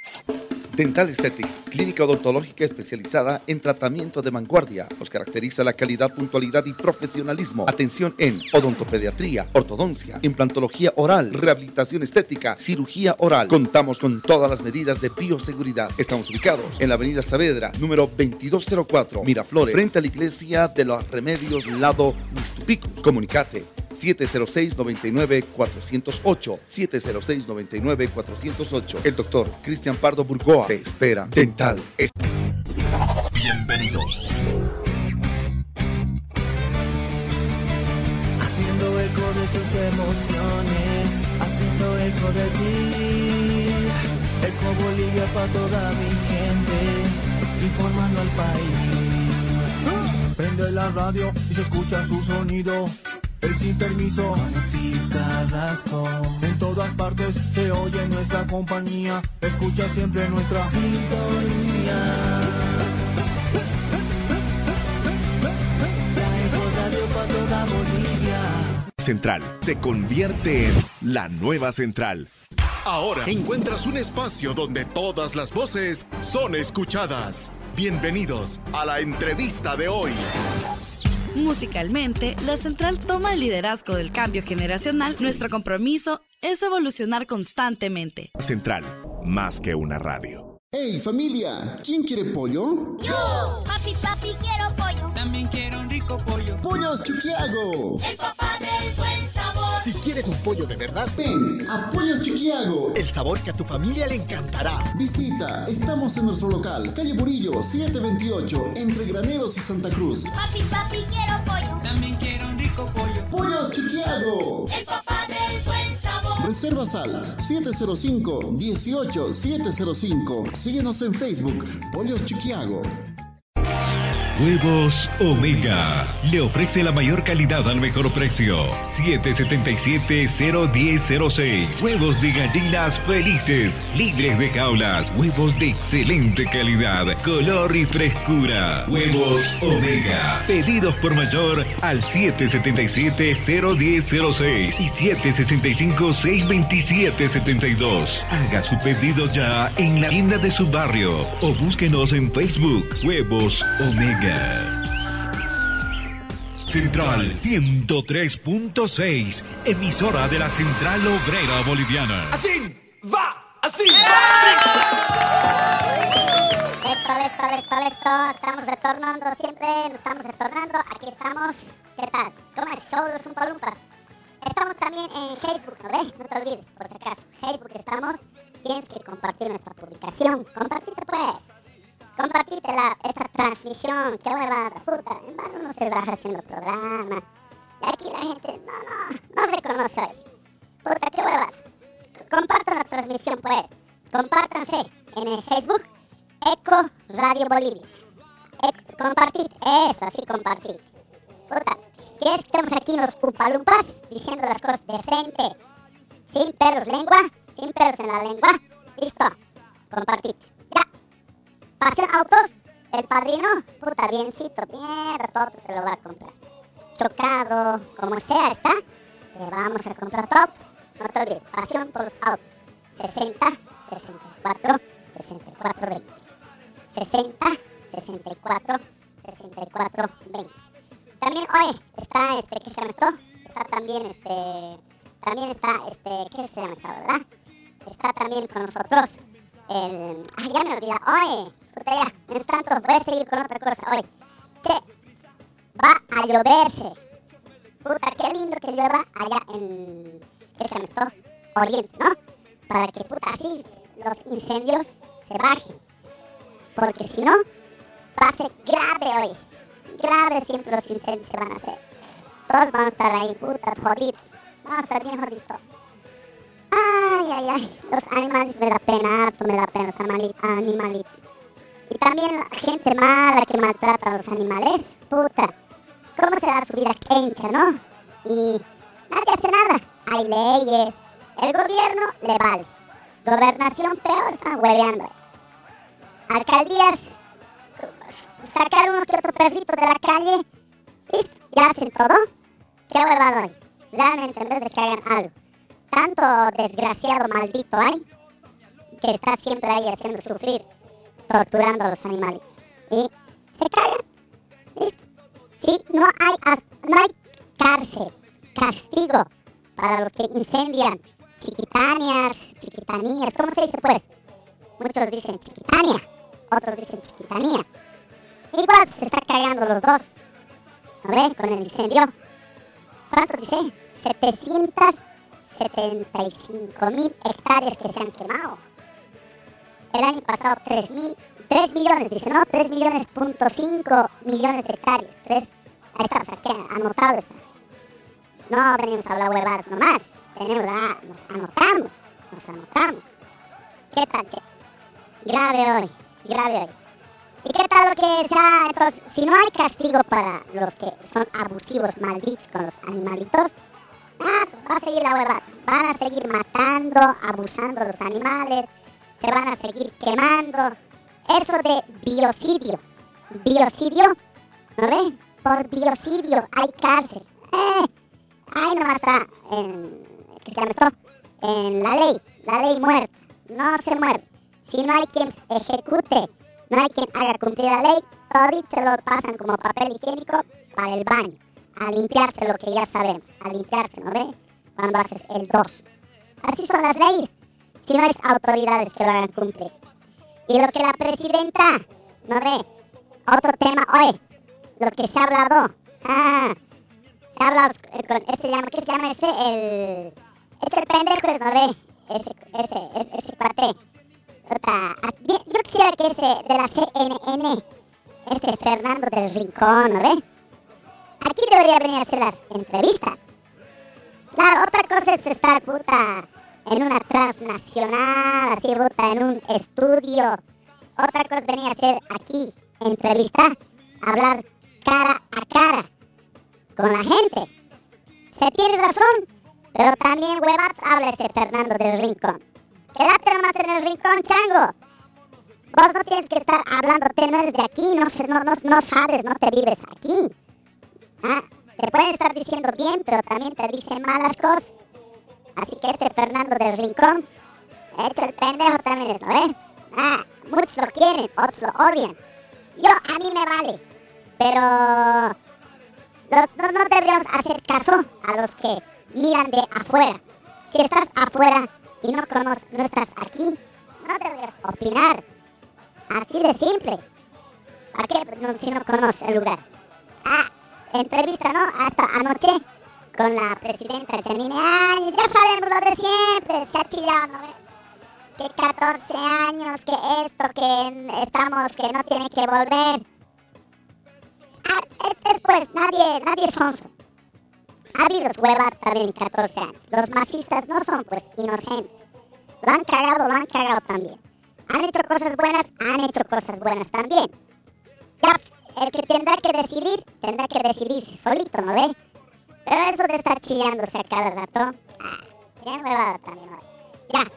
Speaker 4: Dental Aesthetic, clínica odontológica especializada en tratamiento de vanguardia. Nos caracteriza la calidad, puntualidad y profesionalismo. Atención en odontopediatría, ortodoncia, implantología oral, rehabilitación estética, cirugía oral. Contamos con todas las medidas de bioseguridad. Estamos ubicados en la avenida Saavedra, número 2204, Miraflores, frente a la iglesia de los Remedios, lado Mixtupico. Comunicate 706-99-408. 706-99-408. El doctor Cristian Pardo Burgoa te espera. Dental. es-
Speaker 2: Bienvenidos.
Speaker 11: Haciendo eco de tus emociones, haciendo eco de ti. Eco Bolivia para toda mi gente, informando al país. Prende la radio y se escucha su sonido. El sin permiso con Steve Carrasco. En todas partes se oye nuestra compañía. Escucha siempre nuestra sintonía. La Eco Radio para toda Bolivia.
Speaker 10: Central se convierte en la nueva central.
Speaker 12: Ahora encuentras un espacio donde todas las voces son escuchadas. Bienvenidos a la entrevista de hoy.
Speaker 13: Musicalmente, la Central toma el liderazgo del cambio generacional. Nuestro compromiso es evolucionar constantemente.
Speaker 10: Central, más que una radio.
Speaker 14: ¡Hey familia! ¿Quién quiere pollo?
Speaker 15: ¡Yo! Papi, papi, quiero pollo.
Speaker 16: También quiero un rico pollo.
Speaker 14: ¡Pollos Chuquiago!
Speaker 15: El papá del buen sabor.
Speaker 12: Si quieres un pollo de verdad,
Speaker 14: ven a Pollos Chuquiago.
Speaker 12: El sabor que a tu familia le encantará.
Speaker 14: Visita, estamos en nuestro local, calle Burillo, 728, entre Graneros y Santa Cruz.
Speaker 15: Papi, papi, quiero pollo.
Speaker 16: También quiero un rico pollo.
Speaker 14: ¡Pollos Chuquiago!
Speaker 15: El papá del buen sabor.
Speaker 14: Reservas al 705-18-705. Síguenos en Facebook, Pollos Chuquiago.
Speaker 17: Huevos Omega. Le ofrece la mayor calidad al mejor precio. 777-01006. Huevos de gallinas felices, libres de jaulas. Huevos de excelente calidad, color y frescura. Huevos Omega. Pedidos por mayor al 777-01006 y 765-627-72. Haga su pedido ya en la tienda de su barrio o búsquenos en Facebook. Huevos Omega. Central 103.6, emisora de la Central Obrera Boliviana.
Speaker 3: Así va, así
Speaker 1: Listo, listo, listo, listo. Estamos retornando siempre, estamos retornando. Aquí estamos. ¿Qué tal? ¿Cómo es? Show de los Umpalumpas. Estamos también en Facebook, ¿no ves? No te olvides, por si acaso. Facebook estamos. Tienes que compartir nuestra publicación. Compartite pues. Compartite esta transmisión, qué huevada, puta, en vano no se raja haciendo programa. Y aquí la gente, no, no, no se conoce hoy. Puta, qué huevada. Compartan la transmisión, pues. Compártanse en el Facebook Eco Radio Bolivia. Eco- compartid, eso, así compartid. Puta, ¿quieres que estemos aquí los upalumpas diciendo las cosas de frente? Sin pelos lengua, sin pelos en la lengua. Listo, compartid. Pasión Autos, el padrino, puta, biencito, mierda, todo te lo va a comprar. Chocado, como sea, está. Te vamos a comprar todo. No te olvides, pasión por los autos. 60, 64, 64, 20. 60, 64, 64, 20. También, oye, está, este, ¿qué se llama esto? Está también, este, también está, este, ¿qué se llama esta, verdad? Está también con nosotros el, ya me olvidé, oye, puta ya, mientras tanto voy a seguir con otra cosa, oye, che, va a lloverse, puta, qué lindo que llueva allá en, ¿qué se llama esto? Oriente, ¿no? Para que, puta, así los incendios se bajen, porque si no, va a ser grave hoy, grave siempre los incendios se van a hacer, todos van a estar ahí, putas, jodidos, van a estar bien jodidos todos. Ay, ay, los animales me da pena, harto me da pena los animali- animalitos. Y también la gente mala que maltrata a los animales, puta. ¿Cómo se da su vida quencha, no? Y nadie hace nada. Hay leyes, el gobierno le vale. Gobernación peor, están hueveando. Alcaldías, sacar uno que otro perrito de la calle, listo, ya hacen todo. ¿Qué huevado hay? Realmente, en vez de que hagan algo tanto desgraciado maldito hay que está siempre ahí haciendo sufrir, torturando a los animales. Y se caga. ¿Listo? No hay, no hay cárcel, castigo para los que incendian chiquitaneas, chiquitanías, ¿cómo se dice pues? Muchos dicen chiquitania, otros dicen chiquitanía. Igual pues, se está cagando los dos. Con el incendio. ¿Cuánto dice? 700 75.000 hectáreas que se han quemado. El año pasado 3, mil, 3 millones, dice, no, 3 millones, punto 5 millones de hectáreas. 3, ahí está, o sea, que anotado está. No venimos a hablar huevadas nomás, tenemos la, nos anotamos, nos anotamos. ¿Qué tal. Grave hoy, grave hoy. ¿Y qué tal lo que sea? Entonces, si no hay castigo para los que son abusivos, malditos con los animalitos, ah, pues va a seguir la hueva. Van a seguir matando, abusando de los animales, se van a seguir quemando. Eso de biocidio. Biocidio, ¿no ve? Por biocidio hay cárcel. Eh, ahí no está en, ¿qué se llama esto? En la ley, la ley muerta. No se mueve. Si no hay quien ejecute, no hay quien haga cumplir la ley, todos se lo pasan como papel higiénico para el baño. A limpiarse lo que ya sabemos. A limpiarse, ¿no ve? Cuando haces el 2. Así son las leyes. Si no hay autoridades que lo hagan cumplir. Y lo que la presidenta, ¿no ve? Otro tema, oye, lo que se ha hablado. Ah, se ha hablado con, este llama, ¿qué se llama ese? El, el pendejo, es, ¿no ve? Ese, ese, ese, ese cuate. Puta, a- bien, Yo quisiera que ese de la CNN, este Fernando del Rincón, ¿no ve? Aquí debería venir a hacer las entrevistas. Claro, otra cosa es estar, puta, en una transnacional, así, puta, en un estudio. Otra cosa es venir a hacer aquí, entrevista, hablar cara a cara con la gente. Se tiene razón, pero también huevas habla ese Fernando del Rincón. Quédate nomás en el rincón, chango. Vos no tienes que estar hablándote, no eres de aquí, no, no, no, no sabes, no te vives aquí. Ah, te pueden estar diciendo bien, pero también te dicen malas cosas. Así que este Fernando del Rincón, hecho el pendejo también es, ¿no ve? Ah, muchos lo quieren, otros lo odian. Yo, a mí me vale. Pero no, no deberíamos hacer caso a los que miran de afuera. Si estás afuera y no conoces, no estás aquí, no deberías opinar. Así de simple. ¿Para qué no- si no conoces el lugar? Ah, entrevista, ¿no? Hasta anoche con la presidenta Janine Áñez. Ya sabemos lo de siempre, se ha chillado, ¿no? ve? que 14 años, que esto, que estamos, que no tiene que volver. Es- Después, nadie, nadie es sonso. Ha habido huevas también en 14 años. Los masistas no son, pues, inocentes. Lo han cagado, lo han cagado también. Han hecho cosas buenas, han hecho cosas buenas también. Ya, el que tendrá que decidir, tendrá que decidirse solito, ¿no ve? Pero eso de estar chillándose a cada rato, ah, bien huevada también, ¿no? Ya,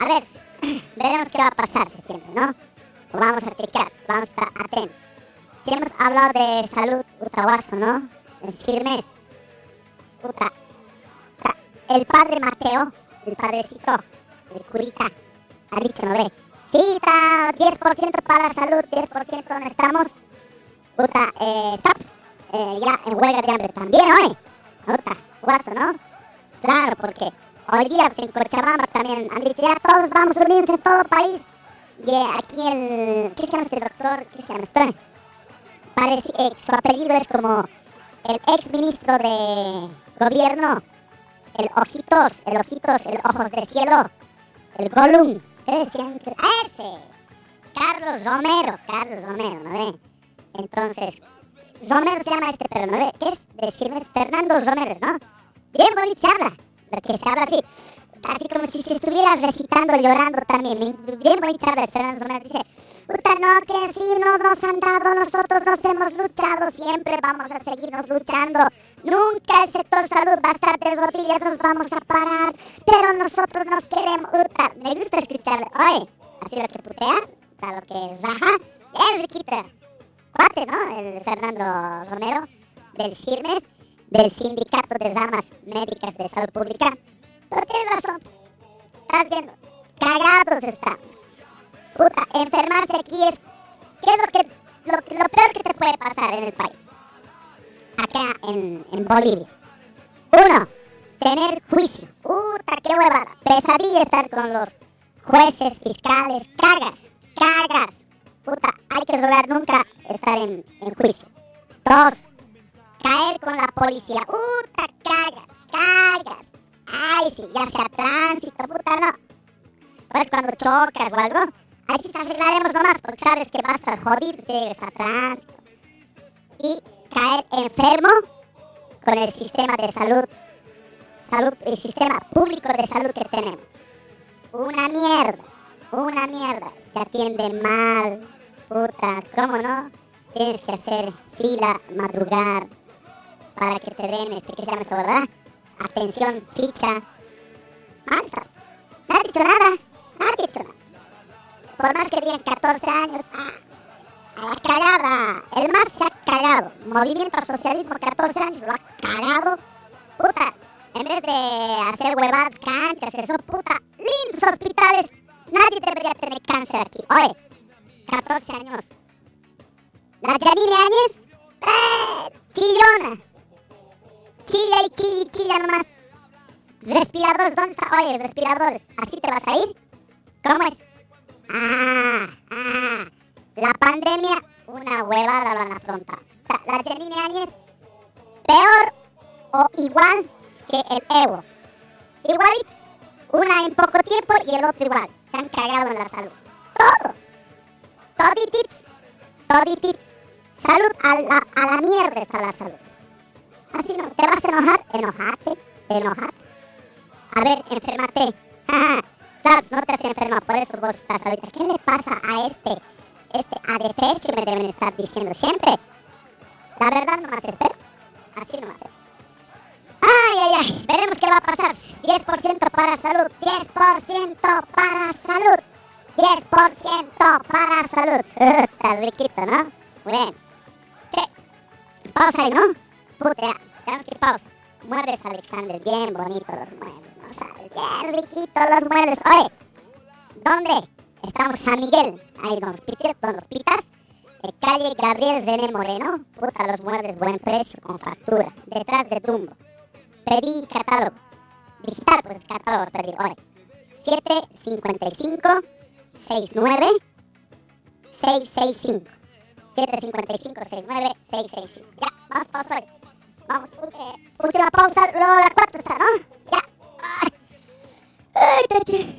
Speaker 1: a ver, veremos qué va a pasar septiembre, ¿no? Lo vamos a chequear, vamos a estar atentos. Si hemos hablado de salud, Utahuaso, ¿no? En Sirmes. Puta, puta, el padre Mateo, el padrecito, el curita, ha dicho, ¿no ve? Sí, está 10% para la salud, 10% donde estamos. Puta, eh, stops. Eh, en huelga de hambre también, hoy. Puta, guaso, ¿no? Claro, porque hoy día pues, en Cochabamba también han dicho, ya todos vamos unidos en todo el país. Y eh, aquí el, ¿qué se llama este doctor? ¿Qué se llama este? Parece, eh, su apellido es como el ex ministro de gobierno, el Ojitos, el Ojitos, el Ojos de Cielo, el Gollum. ¿Qué decían? ¡Ese! Carlos Romero, Carlos Romero, ¿no ve? Entonces, Romero se llama este, pero ¿qué es? Decirme Fernando Romero, ¿no? Bien bonito se habla, lo que se habla así, así como si se estuviera recitando, llorando también, bien bonito se habla Fernando Romero, dice, puta, no, que sí, no nos han dado, nosotros nos hemos luchado, siempre vamos a seguirnos luchando, nunca el sector salud va a estar de rodillas, nos vamos a parar, pero nosotros nos queremos, puta, me gusta escucharle, oye, así lo que putea, a lo que raja, es riquita, cuate, ¿no? El Fernando Romero, del CIRMES, del Sindicato de Ramas Médicas de Salud Pública. Pero tienes razón, estás viendo, cagados estamos. Puta, enfermarse aquí es, ¿qué es lo, que, lo, lo peor que te puede pasar en el país? Acá en, en Bolivia. Uno, tener juicio. Puta, qué huevada. Pesadilla estar con los jueces, fiscales. Cagas, cagas. Puta, hay que rogar nunca estar en, en juicio. Dos, caer con la policía. Puta, cagas, cagas. Ay, sí, ya sea tránsito, puta, no. Pues cuando chocas o algo, ahí sí te arreglaremos nomás, porque sabes que va a estar jodido si llegas a tránsito. Y caer enfermo con el sistema de salud, salud, el sistema público de salud que tenemos. Una mierda, una mierda. Te atienden mal, puta, ¿cómo no? Tienes que hacer fila, madrugar, para que te den, este, ¿qué se llama esto, verdad? Atención, ficha. Alfa. No ha dicho nada, no ha dicho nada. Por más que digan 14 años, ah, a la cagada. El más se ha cagado. Movimiento Socialismo, 14 años, lo ha cagado. Puta, en vez de hacer huevadas, canchas, eso, puta, lindos hospitales. Nadie debería tener cáncer aquí. Oye, 14 años. La Janine Áñez, eh, chillona. Chilla y chilla y chilla nomás. Respiradores, ¿dónde está? Oye, respiradores, ¿así te vas a ir? ¿Cómo es? Ah, ah. La pandemia, una huevada lo han afrontado. O sea, la Janine Áñez, peor o igual que el Evo. Igualitos. Una en poco tiempo y el otro igual. Se han cagado en la salud. Todos. Toditits. Toditits. Salud a la, a la mierda está la salud. Así no, ¿te vas a enojar? Enojate, enojate. A ver, enfermate. Claro, pues no te has enfermado, por eso vos estás ahorita. ¿Qué le pasa a este, este adefesio? Me deben estar diciendo siempre. La verdad no más espero. Así no más es. Ay, ay, ay. Veremos qué va a pasar. 10% para salud. 10% para salud. 10% para salud. Está riquito, ¿no? Muy. Che. Pausa ahí, ¿no? Puta. Tenemos que pausa. Muebles, Alexander. Bien bonitos los muebles, ¿no sabes? Bien riquitos los muebles. Oye, ¿dónde? Estamos San Miguel. Ahí donde los pitas. Donde los pitas. Eh, calle Gabriel René Moreno. Puta, los muebles, buen precio, con factura. Detrás de Dumbo. Pedí catálogo. Digital, pues catálogo pedir. Oye, 755 69 665. 755 69 665. Ya, vamos pausa hoy. Vamos, ulti- última pausa, luego la cuarta está, ¿no? Ya. Ay, tache.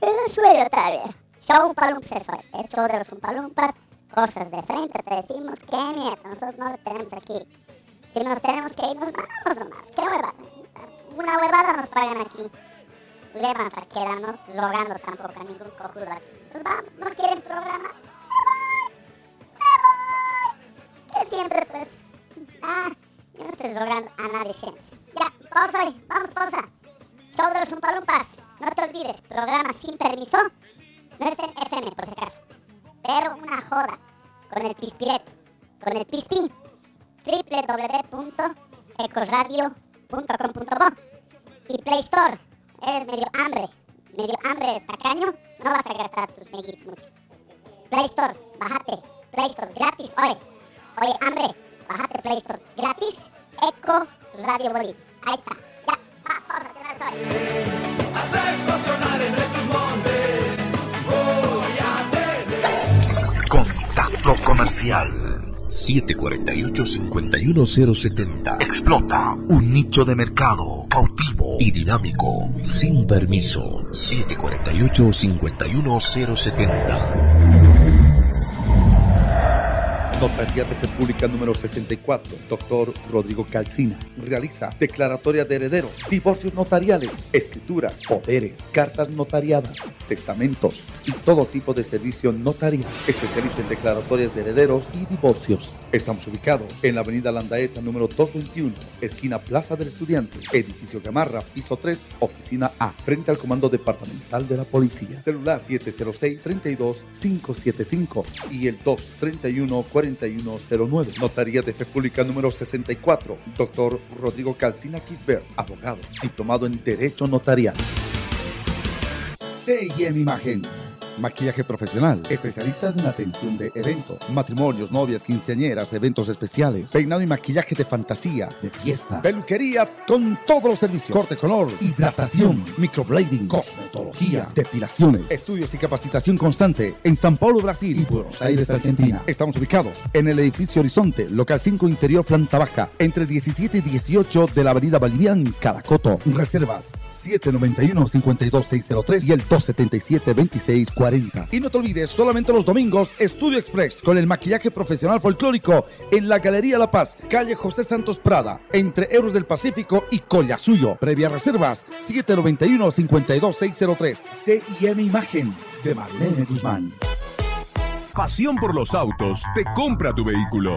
Speaker 1: Pero suelo todavía. Show un palumpas es hoy. Es show de los palumpas. Cosas de frente, te decimos, qué mierda, nosotros no lo tenemos aquí. Si nos tenemos que ir, nos vamos nomás. ¿Qué huevada? Una huevada nos pagan aquí. Le vamos a quedarnos rogando tampoco a ningún cojudo aquí. Nos vamos, no quieren programa. Que siempre, pues. Ah, yo no estoy rogando a nadie siempre. Ya, pausa ahí, vamos, pausa. Show de los Umpalumpas. No te olvides, programa sin permiso. No está en FM, por si acaso. Pero una joda con el pispireto, con el pispi. www.ecoradio.com.bo y Play Store. Eres medio hambre, medio hambre de tacaño, no vas a gastar tus meguitos mucho. Play Store, bájate. Play Store gratis, oye. Oye, hambre, bájate Play Store gratis. Eco Radio Bolivia. Ahí está. Ya, más cosas que no soy.
Speaker 3: Hasta explosionar entre tus montes. Voy a tener.
Speaker 2: Contacto comercial 748-51070. Explota un nicho de mercado cautivo y dinámico sin permiso. 748-51070.
Speaker 4: Notaría de Fe Pública número 64, doctor Rodrigo Calcina. Realiza declaratoria de herederos, divorcios notariales, escrituras, poderes, cartas notariadas, testamentos y todo tipo de servicio notarial. Especialista en declaratorias de herederos y divorcios. Estamos ubicados en la avenida Landaeta número 221, esquina Plaza del Estudiante, edificio Gamarra, piso 3, oficina A, frente al Comando Departamental de la Policía. Celular 706-32-575 y el 231-4109. Notaría de Fe Pública número 64. Doctor Rodrigo Calcina Quisbert, abogado, diplomado en Derecho Notarial. CIM Imagen. Maquillaje profesional, especialistas en atención de eventos, matrimonios, novias, quinceañeras, eventos especiales, peinado y maquillaje de fantasía, de fiesta, peluquería con todos los servicios, corte color, hidratación, microblading, cosmetología, depilaciones, estudios y capacitación constante en San Paulo, Brasil. Y Buenos Aires, Argentina. Estamos ubicados en el edificio Horizonte, local 5 interior, planta baja, entre 17 y 18 de la avenida Bolivian, Caracoto. Reservas 791-52603 y el 277-2640. Y no te olvides, solamente los domingos, Estudio Express con el maquillaje profesional folclórico en la Galería La Paz, calle José Santos Prada, entre Euros del Pacífico y Collasuyo. Previa reservas 791-52603. CIM Imagen de Marlene Guzmán.
Speaker 10: Pasión por los autos te compra tu vehículo.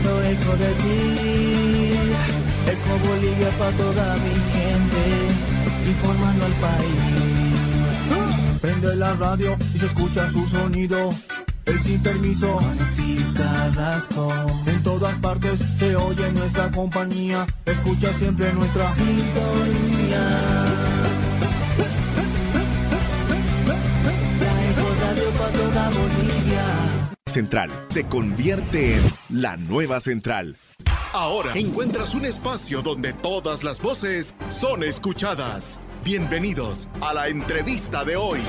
Speaker 11: haciendo eco de ti. Eco Bolivia para toda mi gente, informando al país. Prende la radio y se escucha su sonido. El sin permiso, con Steve Carrasco. En todas partes se oye nuestra compañía. Escucha siempre nuestra sintonía. La Radio para toda Bolivia.
Speaker 12: Central se convierte en la nueva central. Ahora encuentras un espacio donde todas las voces son escuchadas. Bienvenidos a la entrevista de hoy.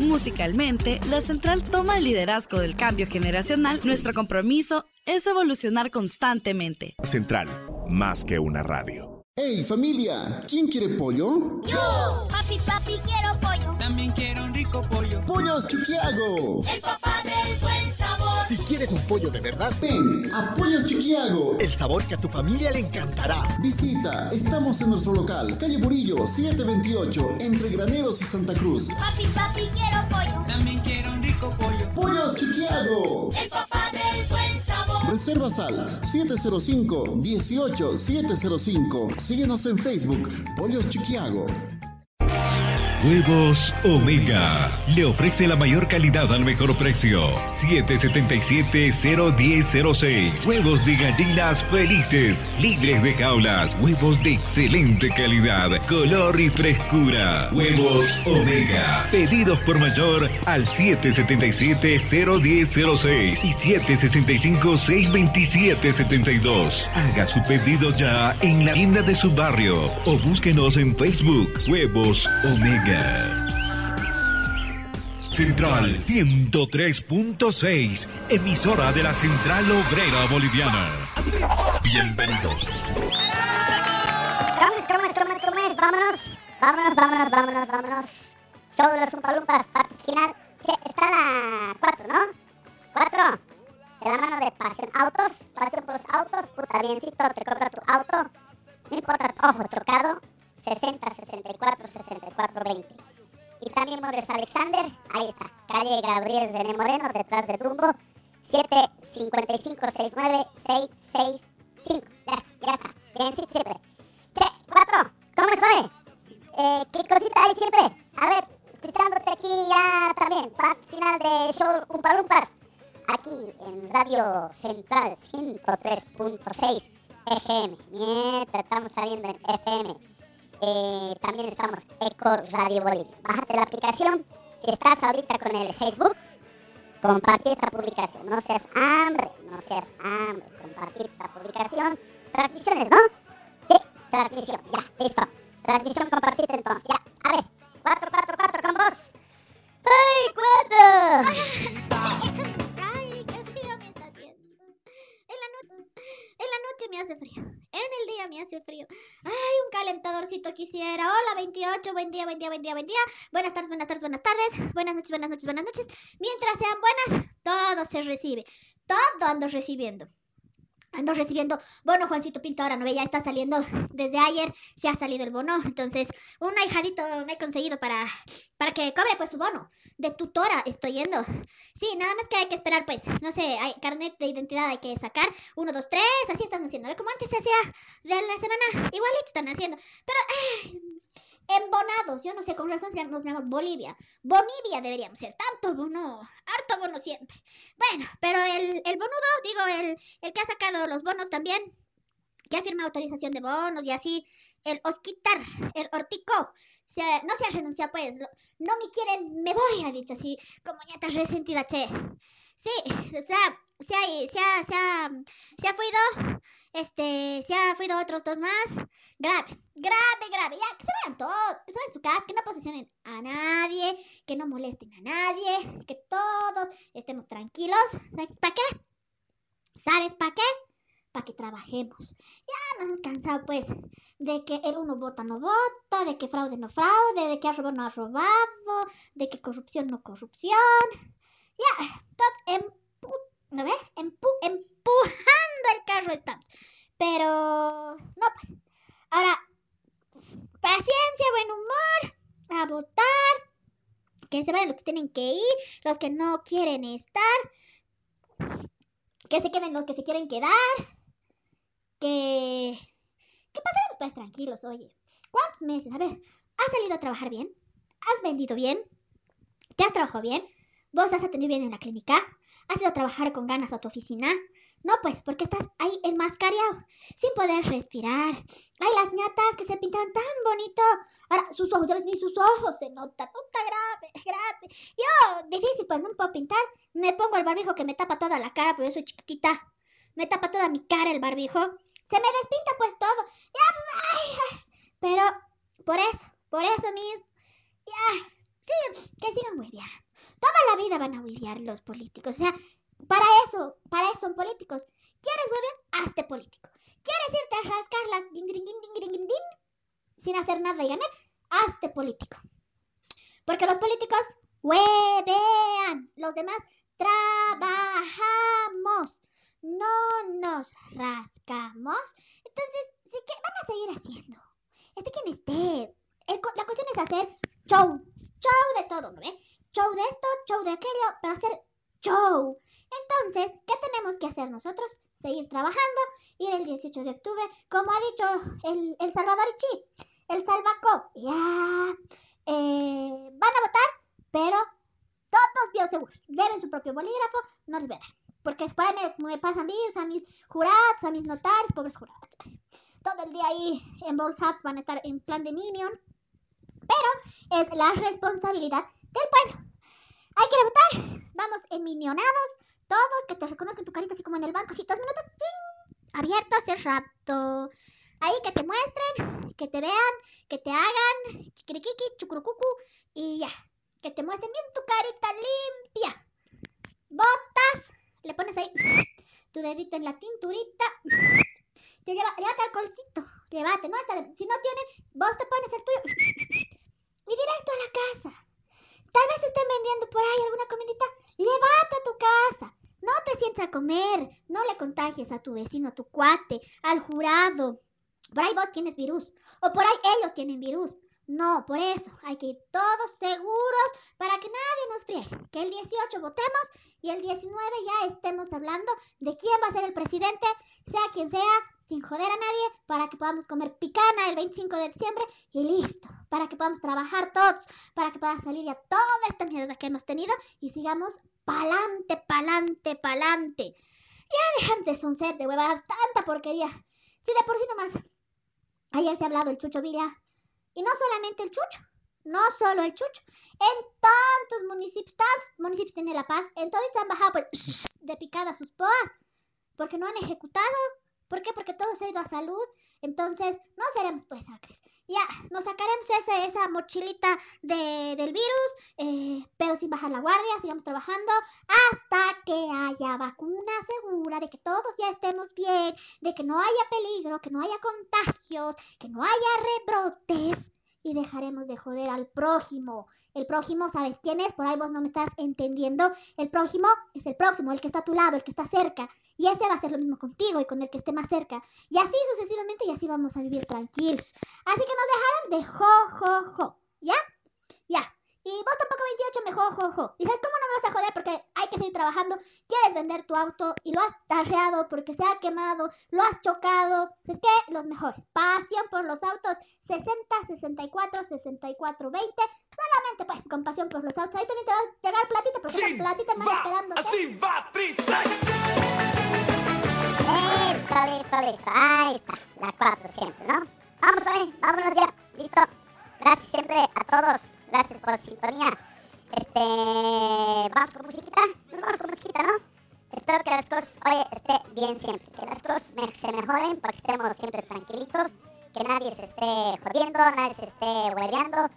Speaker 13: Musicalmente, la Central toma el liderazgo del cambio generacional. Nuestro compromiso es evolucionar constantemente.
Speaker 12: Central, más que una radio.
Speaker 14: ¡Hey familia! ¿Quién quiere pollo?
Speaker 15: ¡Yo! Papi, papi, quiero pollo.
Speaker 16: También quiero un rico pollo.
Speaker 14: ¡Pollos Chiquiago!
Speaker 15: El papá del buen sabor.
Speaker 18: Si quieres un pollo de verdad,
Speaker 14: Ven a Pollos Chiquiago.
Speaker 18: el sabor que a tu familia le encantará.
Speaker 14: Visita, estamos en nuestro local, calle Burillo 728, entre Graneros y Santa Cruz.
Speaker 15: Papi, papi, quiero pollo.
Speaker 16: También quiero un rico pollo.
Speaker 14: ¡Pollos Chiquiago!
Speaker 15: El papá del buen sabor.
Speaker 14: Reservas al 705-18705. Síguenos en Facebook, Pollos Chiquiago.
Speaker 17: Huevos Omega. Le ofrece la mayor calidad al mejor precio. 777-01006. Huevos de gallinas felices. Libres de jaulas. Huevos de excelente calidad. Color y frescura. Huevos Omega. Pedidos por mayor al 777-01006 y 765-627-72. Haga su pedido ya en la tienda de su barrio o búsquenos en Facebook. Huevos Omega. Central 103.6, emisora de la Central Obrera Boliviana. Bienvenidos.
Speaker 1: ¿Cómo es, cómo es, cómo es, cómo es? Vámonos, vámonos, vámonos, vámonos, vámonos. Show de los Umpalumpas. Che, está la 4, ¿no? 4. De la mano de Pasión Autos. Pasión por los autos. Puta, biencito, te compra tu auto. No importa ojo chocado. 60, 64, 64, 20. Y también Mores Alexander. Ahí está. Calle Gabriel René Moreno, detrás de Dumbo. 7, 55, 69, 665. Ya, ya está. Biencito siempre. Che, 4. ¿Cómo soy? Eh, ¿Qué cosita hay siempre? A ver, escuchándote aquí ya también, parte final de show Umpalumpas, aquí en Radio Central 103.6 FM. Mientras estamos saliendo en FM. Eh, también estamos Eco Radio Bolivia. Bájate la aplicación. Si estás ahorita con el Facebook, compartir esta publicación. No seas hambre, no seas hambre. Compartir esta publicación. Transmisiones, ¿no? Sí, transmisión. Ya, listo. Transmisión compartida entonces. Ya, a ver. 4, 4, 4 con vos. ¡Ay, cuatro!
Speaker 19: noche me hace frío. En el día me hace frío. Ay, un calentadorcito quisiera. Hola, 28. Buen día, buen día, buen día, buen día. Buenas tardes, buenas tardes, buenas tardes. Buenas noches, buenas noches, buenas noches. Mientras sean buenas, todo se recibe. Todo ando recibiendo. Ando recibiendo bono Juancito Pinto ahora, ¿no ve? Ya está saliendo desde ayer, se ha salido el bono. Entonces, un ahijadito me he conseguido para, para que cobre pues su bono. De tutora estoy yendo. Sí, nada más que hay que esperar pues, no sé, hay carnet de identidad hay que sacar. Uno, dos, tres, así están haciendo. ¿Ve? Como antes se hacía de la semana, igualito están haciendo. Pero, eh, embonados, yo no sé, con razón nos llamamos Bolivia. Bolivia deberíamos ser, tanto bono, harto bono siempre. Bueno, pero el, el bonudo, digo, el, el que ha sacado los bonos también, que ha firmado autorización de bonos y así, el Osquitar, el Hortico, se no se ha renunciado pues, no me quieren, me voy, ha dicho así, como ñata resentida, che. Sí, o sea, se ha, se ha, se ha, se ha fuido, este, se ha fuido otros dos más, grave, grave, grave, ya, que se vayan todos, que se vayan su casa, que no posesionen a nadie, que no molesten a nadie, que todos estemos tranquilos, ¿sabes para qué? ¿Sabes para qué? Para que trabajemos. Ya nos hemos cansado, pues, de que el uno vota no vota, de que fraude no fraude, de que ha robado no ha robado, de que corrupción no corrupción. Ya, empu ¿no ves? Empu- empujando el carro estamos. Pero, no, pues, ahora, paciencia, buen humor, a votar, que se vayan los que tienen que ir, los que no quieren estar, que se queden los que se quieren quedar, que, que pues tranquilos, oye. ¿Cuántos meses? A ver, ¿has salido a trabajar bien? ¿Has vendido bien? ¿Te has trabajado bien? ¿Vos has atendido bien en la clínica? ¿Has ido a trabajar con ganas a tu oficina? No, pues, porque estás ahí enmascarado, sin poder respirar. Ay, las ñatas que se pintaban tan bonito. Ahora, sus ojos, ¿sabes? Ni sus ojos se notan. Puta grave, grave. Yo, difícil, pues, no me puedo pintar. Me pongo el barbijo que me tapa toda la cara, porque yo soy chiquitita. Me tapa toda mi cara el barbijo. Se me despinta, pues, todo. Ya. Pero, por eso, por eso mismo. Ya, sí, que sigan hueveando. Toda la vida van a huevear los políticos. O sea, para eso, para eso son políticos. ¿Quieres huevear? Hazte político. ¿Quieres irte a rascar las din, din, din, din, din, din, sin hacer nada y ganar? Hazte político. Porque los políticos huevean. Los demás trabajamos. No nos rascamos. Entonces, ¿sí ¿qué van a seguir haciendo? Esté quien esté. El la cuestión es hacer show. Show de todo, ¿no ve? Show de esto, show de aquello, pero hacer show. Entonces, ¿qué tenemos que hacer nosotros? Seguir trabajando, ir el 18 de octubre, como ha dicho el, el Salvador Ichi, el Salvaco. Ya, eh, van a votar, pero todos bioseguros. Lleven su propio bolígrafo, no olviden. Porque es para me, me pasan virus a mis jurados, a mis notarios, pobres jurados. Todo el día ahí embolsados van a estar en plan de minion. Pero es la responsabilidad del pueblo. Hay que votar. Vamos enminionados. Todos que te reconozcan tu carita así como en el banco. Así dos minutos. ¡chin! Abierto hace rato. Ahí que te muestren, que te vean, que te hagan chiquiriquiqui, chucurucucu y ya. Que te muestren bien tu carita limpia. Botas, le pones ahí tu dedito en la tinturita. Te lleva, llévate alcoholcito, llévate, ¿no? Si no tienen, vos te pones el tuyo y directo a la casa. Tal vez estén vendiendo por ahí alguna comidita. Llévate a tu casa. No te sientes a comer. No le contagies a tu vecino, a tu cuate, al jurado. Por ahí vos tienes virus. O por ahí ellos tienen virus. No, por eso hay que ir todos seguros para que nadie nos friegue. Que el 18 votemos y el 19 ya estemos hablando de quién va a ser el presidente, sea quien sea, sin joder a nadie, para que podamos comer picana el 25 de diciembre y listo. Para que podamos trabajar todos, para que pueda salir ya toda esta mierda que hemos tenido y sigamos pa'lante, pa'lante, pa'lante. Ya dejar de soncer, de huevada, tanta porquería. Si de por sí nomás. Ayer se ha hablado el Chucho Villa. Y no solamente el Chucho. No solo el Chucho. En tantos municipios, tantos municipios tiene La Paz, en todos se han bajado pues de picada sus poas. Porque no han ejecutado. ¿Por qué? Porque todo se ha ido a salud. Entonces, no seremos pues acres. Ya, nos sacaremos esa mochilita de, del virus, eh, pero sin bajar la guardia, sigamos trabajando hasta que haya vacuna segura, de que todos ya estemos bien, de que no haya peligro, que no haya contagios, que no haya rebrotes y dejaremos de joder al prójimo. El prójimo, ¿sabes quién es? Por ahí vos no me estás entendiendo. El prójimo es el próximo, el que está a tu lado, el que está cerca. Y ese va a ser lo mismo contigo y con el que esté más cerca. Y así sucesivamente y así vamos a vivir tranquilos. Así que nos dejaron de jo, jo. ¿Ya? Ya. Y vos tampoco 28 me jo, jo, jo. Y sabes cómo no me vas a joder porque hay que seguir trabajando. Quieres vender tu auto y lo has tarreado porque se ha quemado, lo has chocado. Es que los mejores. Pasión por los autos 60, 64, 64, 20. Solamente pues con pasión por los autos. Ahí también te va a llegar platita porque esa platita más esperando.
Speaker 3: Así va,
Speaker 1: Listo, listo, listo. Ahí está. La 4 siempre, ¿no? Vamos a ver, vámonos ya. Listo. Gracias siempre a todos. Gracias por la sintonía. Este. Vamos con musiquita. Nos vamos con musiquita, ¿no? Espero que las cosas hoy estén bien siempre. Que las cosas me- se mejoren para que estemos siempre tranquilitos. Que nadie se esté jodiendo, nadie se esté hueveando.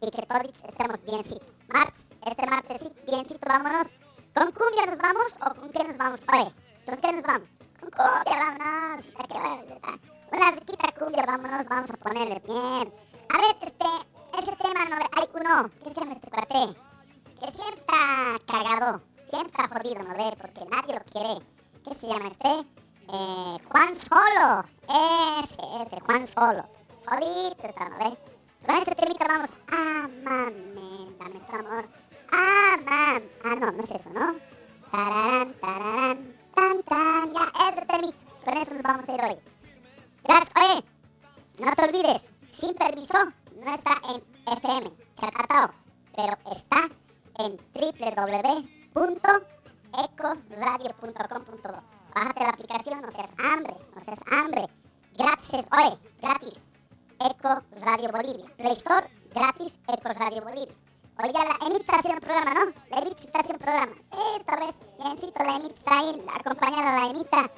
Speaker 1: Y que todos estemos biencitos. Martes, este martes biencito, vámonos. ¿Con cumbia nos vamos o con qué nos vamos? Oye, ¿con qué nos vamos? Con cumbia, vámonos. Una riquita cumbia, vámonos, vamos a ponerle bien. A ver, este, ese tema, no, hay uno, ¿qué se llama este cuate? Que siempre está cagado, siempre está jodido, ¿no ve? Porque nadie lo quiere. ¿Qué se llama este? Eh, Juan Solo. Ese, ese, Juan Solo. Solito está, ¿no ve? Con ese temita vamos. Amame, dame tu amor. Amam. Ah, no, no es eso, ¿no? Tararán, tararán, tan, tan. Ya, ese temita. Con eso nos vamos a ir hoy. Gracias, oye. No te olvides, sin permiso, no está en FM, Chacatao, pero está en www.ecoradio.com.bo. Bájate la aplicación, no seas hambre, no seas hambre. Gratis, oye, gratis. Eco Radio Bolivia. Play Store, gratis, Eco Radio Bolivia. Oiga, la Emit está haciendo programa, ¿no? La Emit está haciendo programa. Esta vez, biencito, la Emit está ahí, acompañada a la Emita.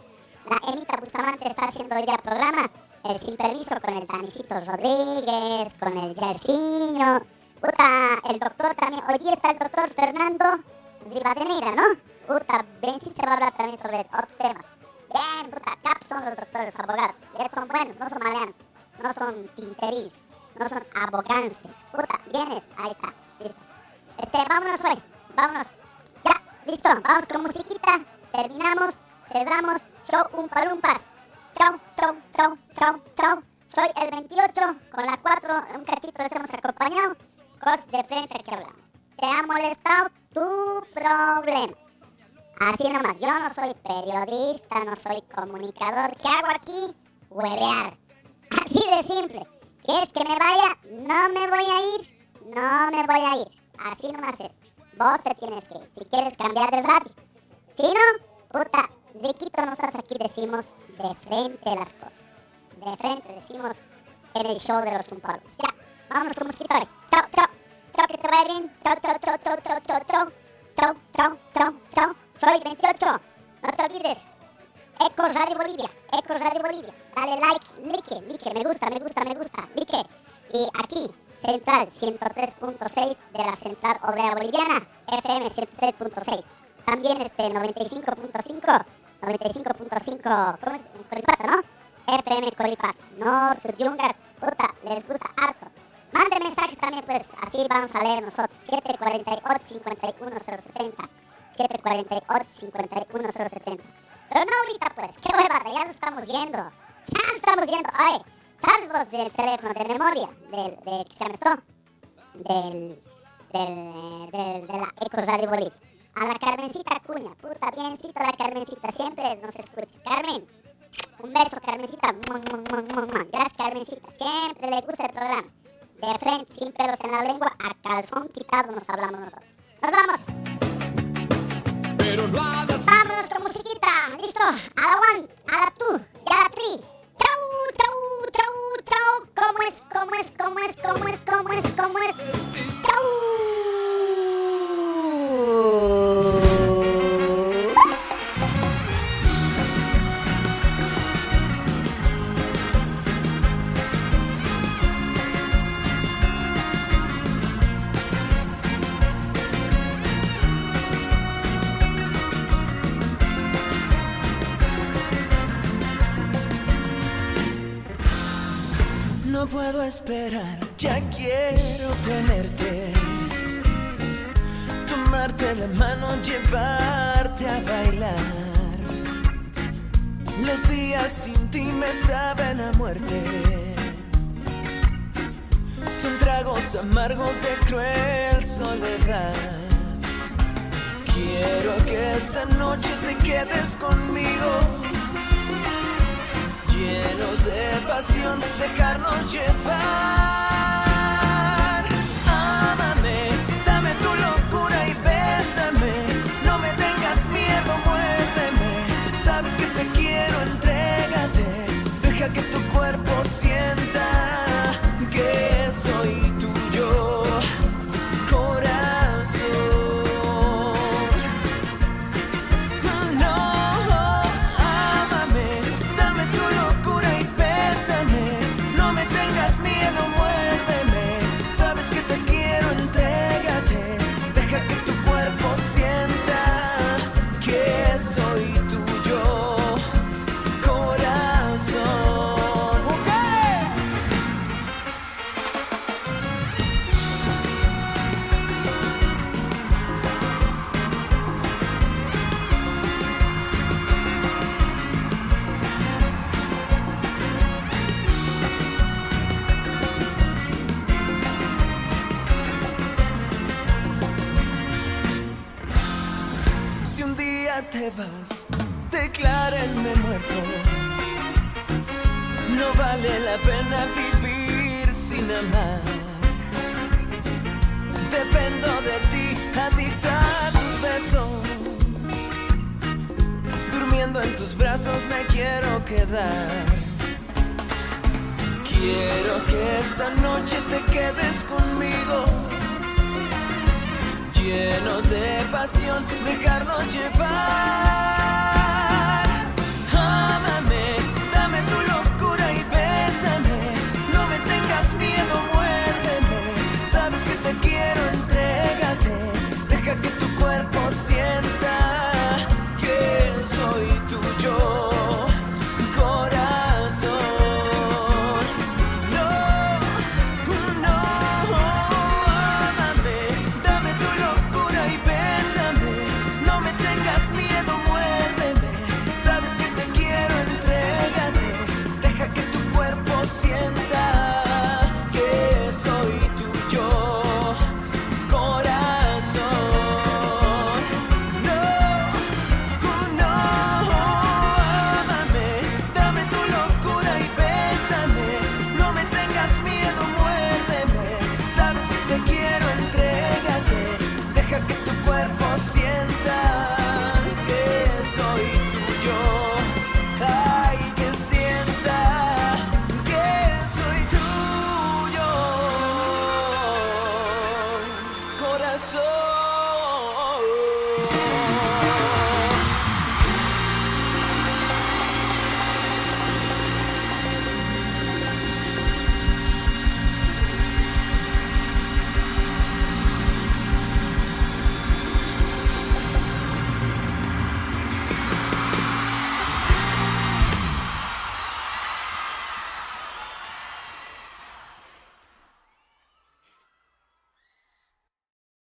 Speaker 1: La Emita Bustamante está haciendo hoy día programa eh, sin permiso con el Danicito Rodríguez, con el Jairzinho. Puta, el doctor también. Hoy día está el doctor Fernando Rivadeneira, ¿no? Puta, Benzi se va a hablar también sobre otros temas. Bien, puta, cap son los doctores, los abogados. Ellos son buenos, no son maleantes, no son tinterillos, no son abogances. Puta, vienes, ahí está, listo. Este, vámonos hoy, vámonos. Ya, listo, vamos con musiquita, terminamos, cerramos, show un palumpas. Chau, chau, chau, chau, chau. Soy el 28, con la 4, un cachito les hemos acompañado. Cos de frente que hablamos. ¿Te ha molestado tu problema? Así nomás, yo no soy periodista, no soy comunicador. ¿Qué hago aquí? Huevear. Así de simple. ¿Quieres que me vaya? No me voy a ir. no me voy a ir. Así nomás es. Vos te tienes que ir. Si quieres cambiar de radio. Si no, puta, Riquito, nosotros aquí decimos de frente las cosas. De frente decimos en el show de los Umpalos. Ya, vamos con Mosquito. hoy. Chao, chao. Chao, que te vaya bien. Chao, chao, chao, chao, chao, chao, chao. Chao, chao, chao, chao. Soy 28. No te olvides. Eco Radio Bolivia. Eco Radio Bolivia. Dale like, like, like. Me gusta, me gusta, me gusta. Like. Y aquí, Central 103.6 de la Central Obrera Boliviana. FM 106.6. También este 95.5. 95.5. ¿Cómo es? En Coripata, ¿no? FM Coripata. Nor, Yungas. Puta, les gusta harto. Mande mensajes también, pues así vamos a leer nosotros. 748-51070. 748-51070. Pero no ahorita, pues. Qué huevada, ya lo estamos viendo. Ya lo estamos viendo. Oye, ¿sabes vos del teléfono de memoria? Del, de, ¿qué se llama esto? Del, del, del, de la Eco Radio Bolivia. A la Carmencita Acuña. Puta, biencito la Carmencita. Siempre nos escucha. Carmen, un beso, Carmencita. Mua, mua, mua. Gracias, Carmencita. Siempre le gusta el programa. De frente, sin pelos en la lengua, a calzón quitado nos hablamos nosotros. ¡Nos vamos!
Speaker 3: Pero no hagas
Speaker 1: ¡Vámonos con musiquita! ¡Listo! A la one, a la two y a la three. ¡Chau, chau, chau, chau! ¿Cómo es, cómo es, cómo es, cómo es, cómo es, cómo es? ¡Chau!
Speaker 20: Puedo esperar, ya quiero tenerte. Tomarte la mano, llevarte a bailar. Los días sin ti me saben a muerte. Son tragos amargos de cruel soledad. Quiero que esta noche te quedes conmigo llenos de pasión, dejarnos llevar. Ámame, dame tu locura y bésame. No me tengas miedo, muérdeme. Sabes que te quiero, entrégate. Deja que tu cuerpo sienta que soy brazos me quiero quedar. Quiero que esta noche te quedes conmigo llenos de pasión, dejarnos llevar. Ámame, dame tu locura y bésame. No me tengas miedo, muérdeme. Sabes que te quiero, entrégate. Deja que tu cuerpo sienta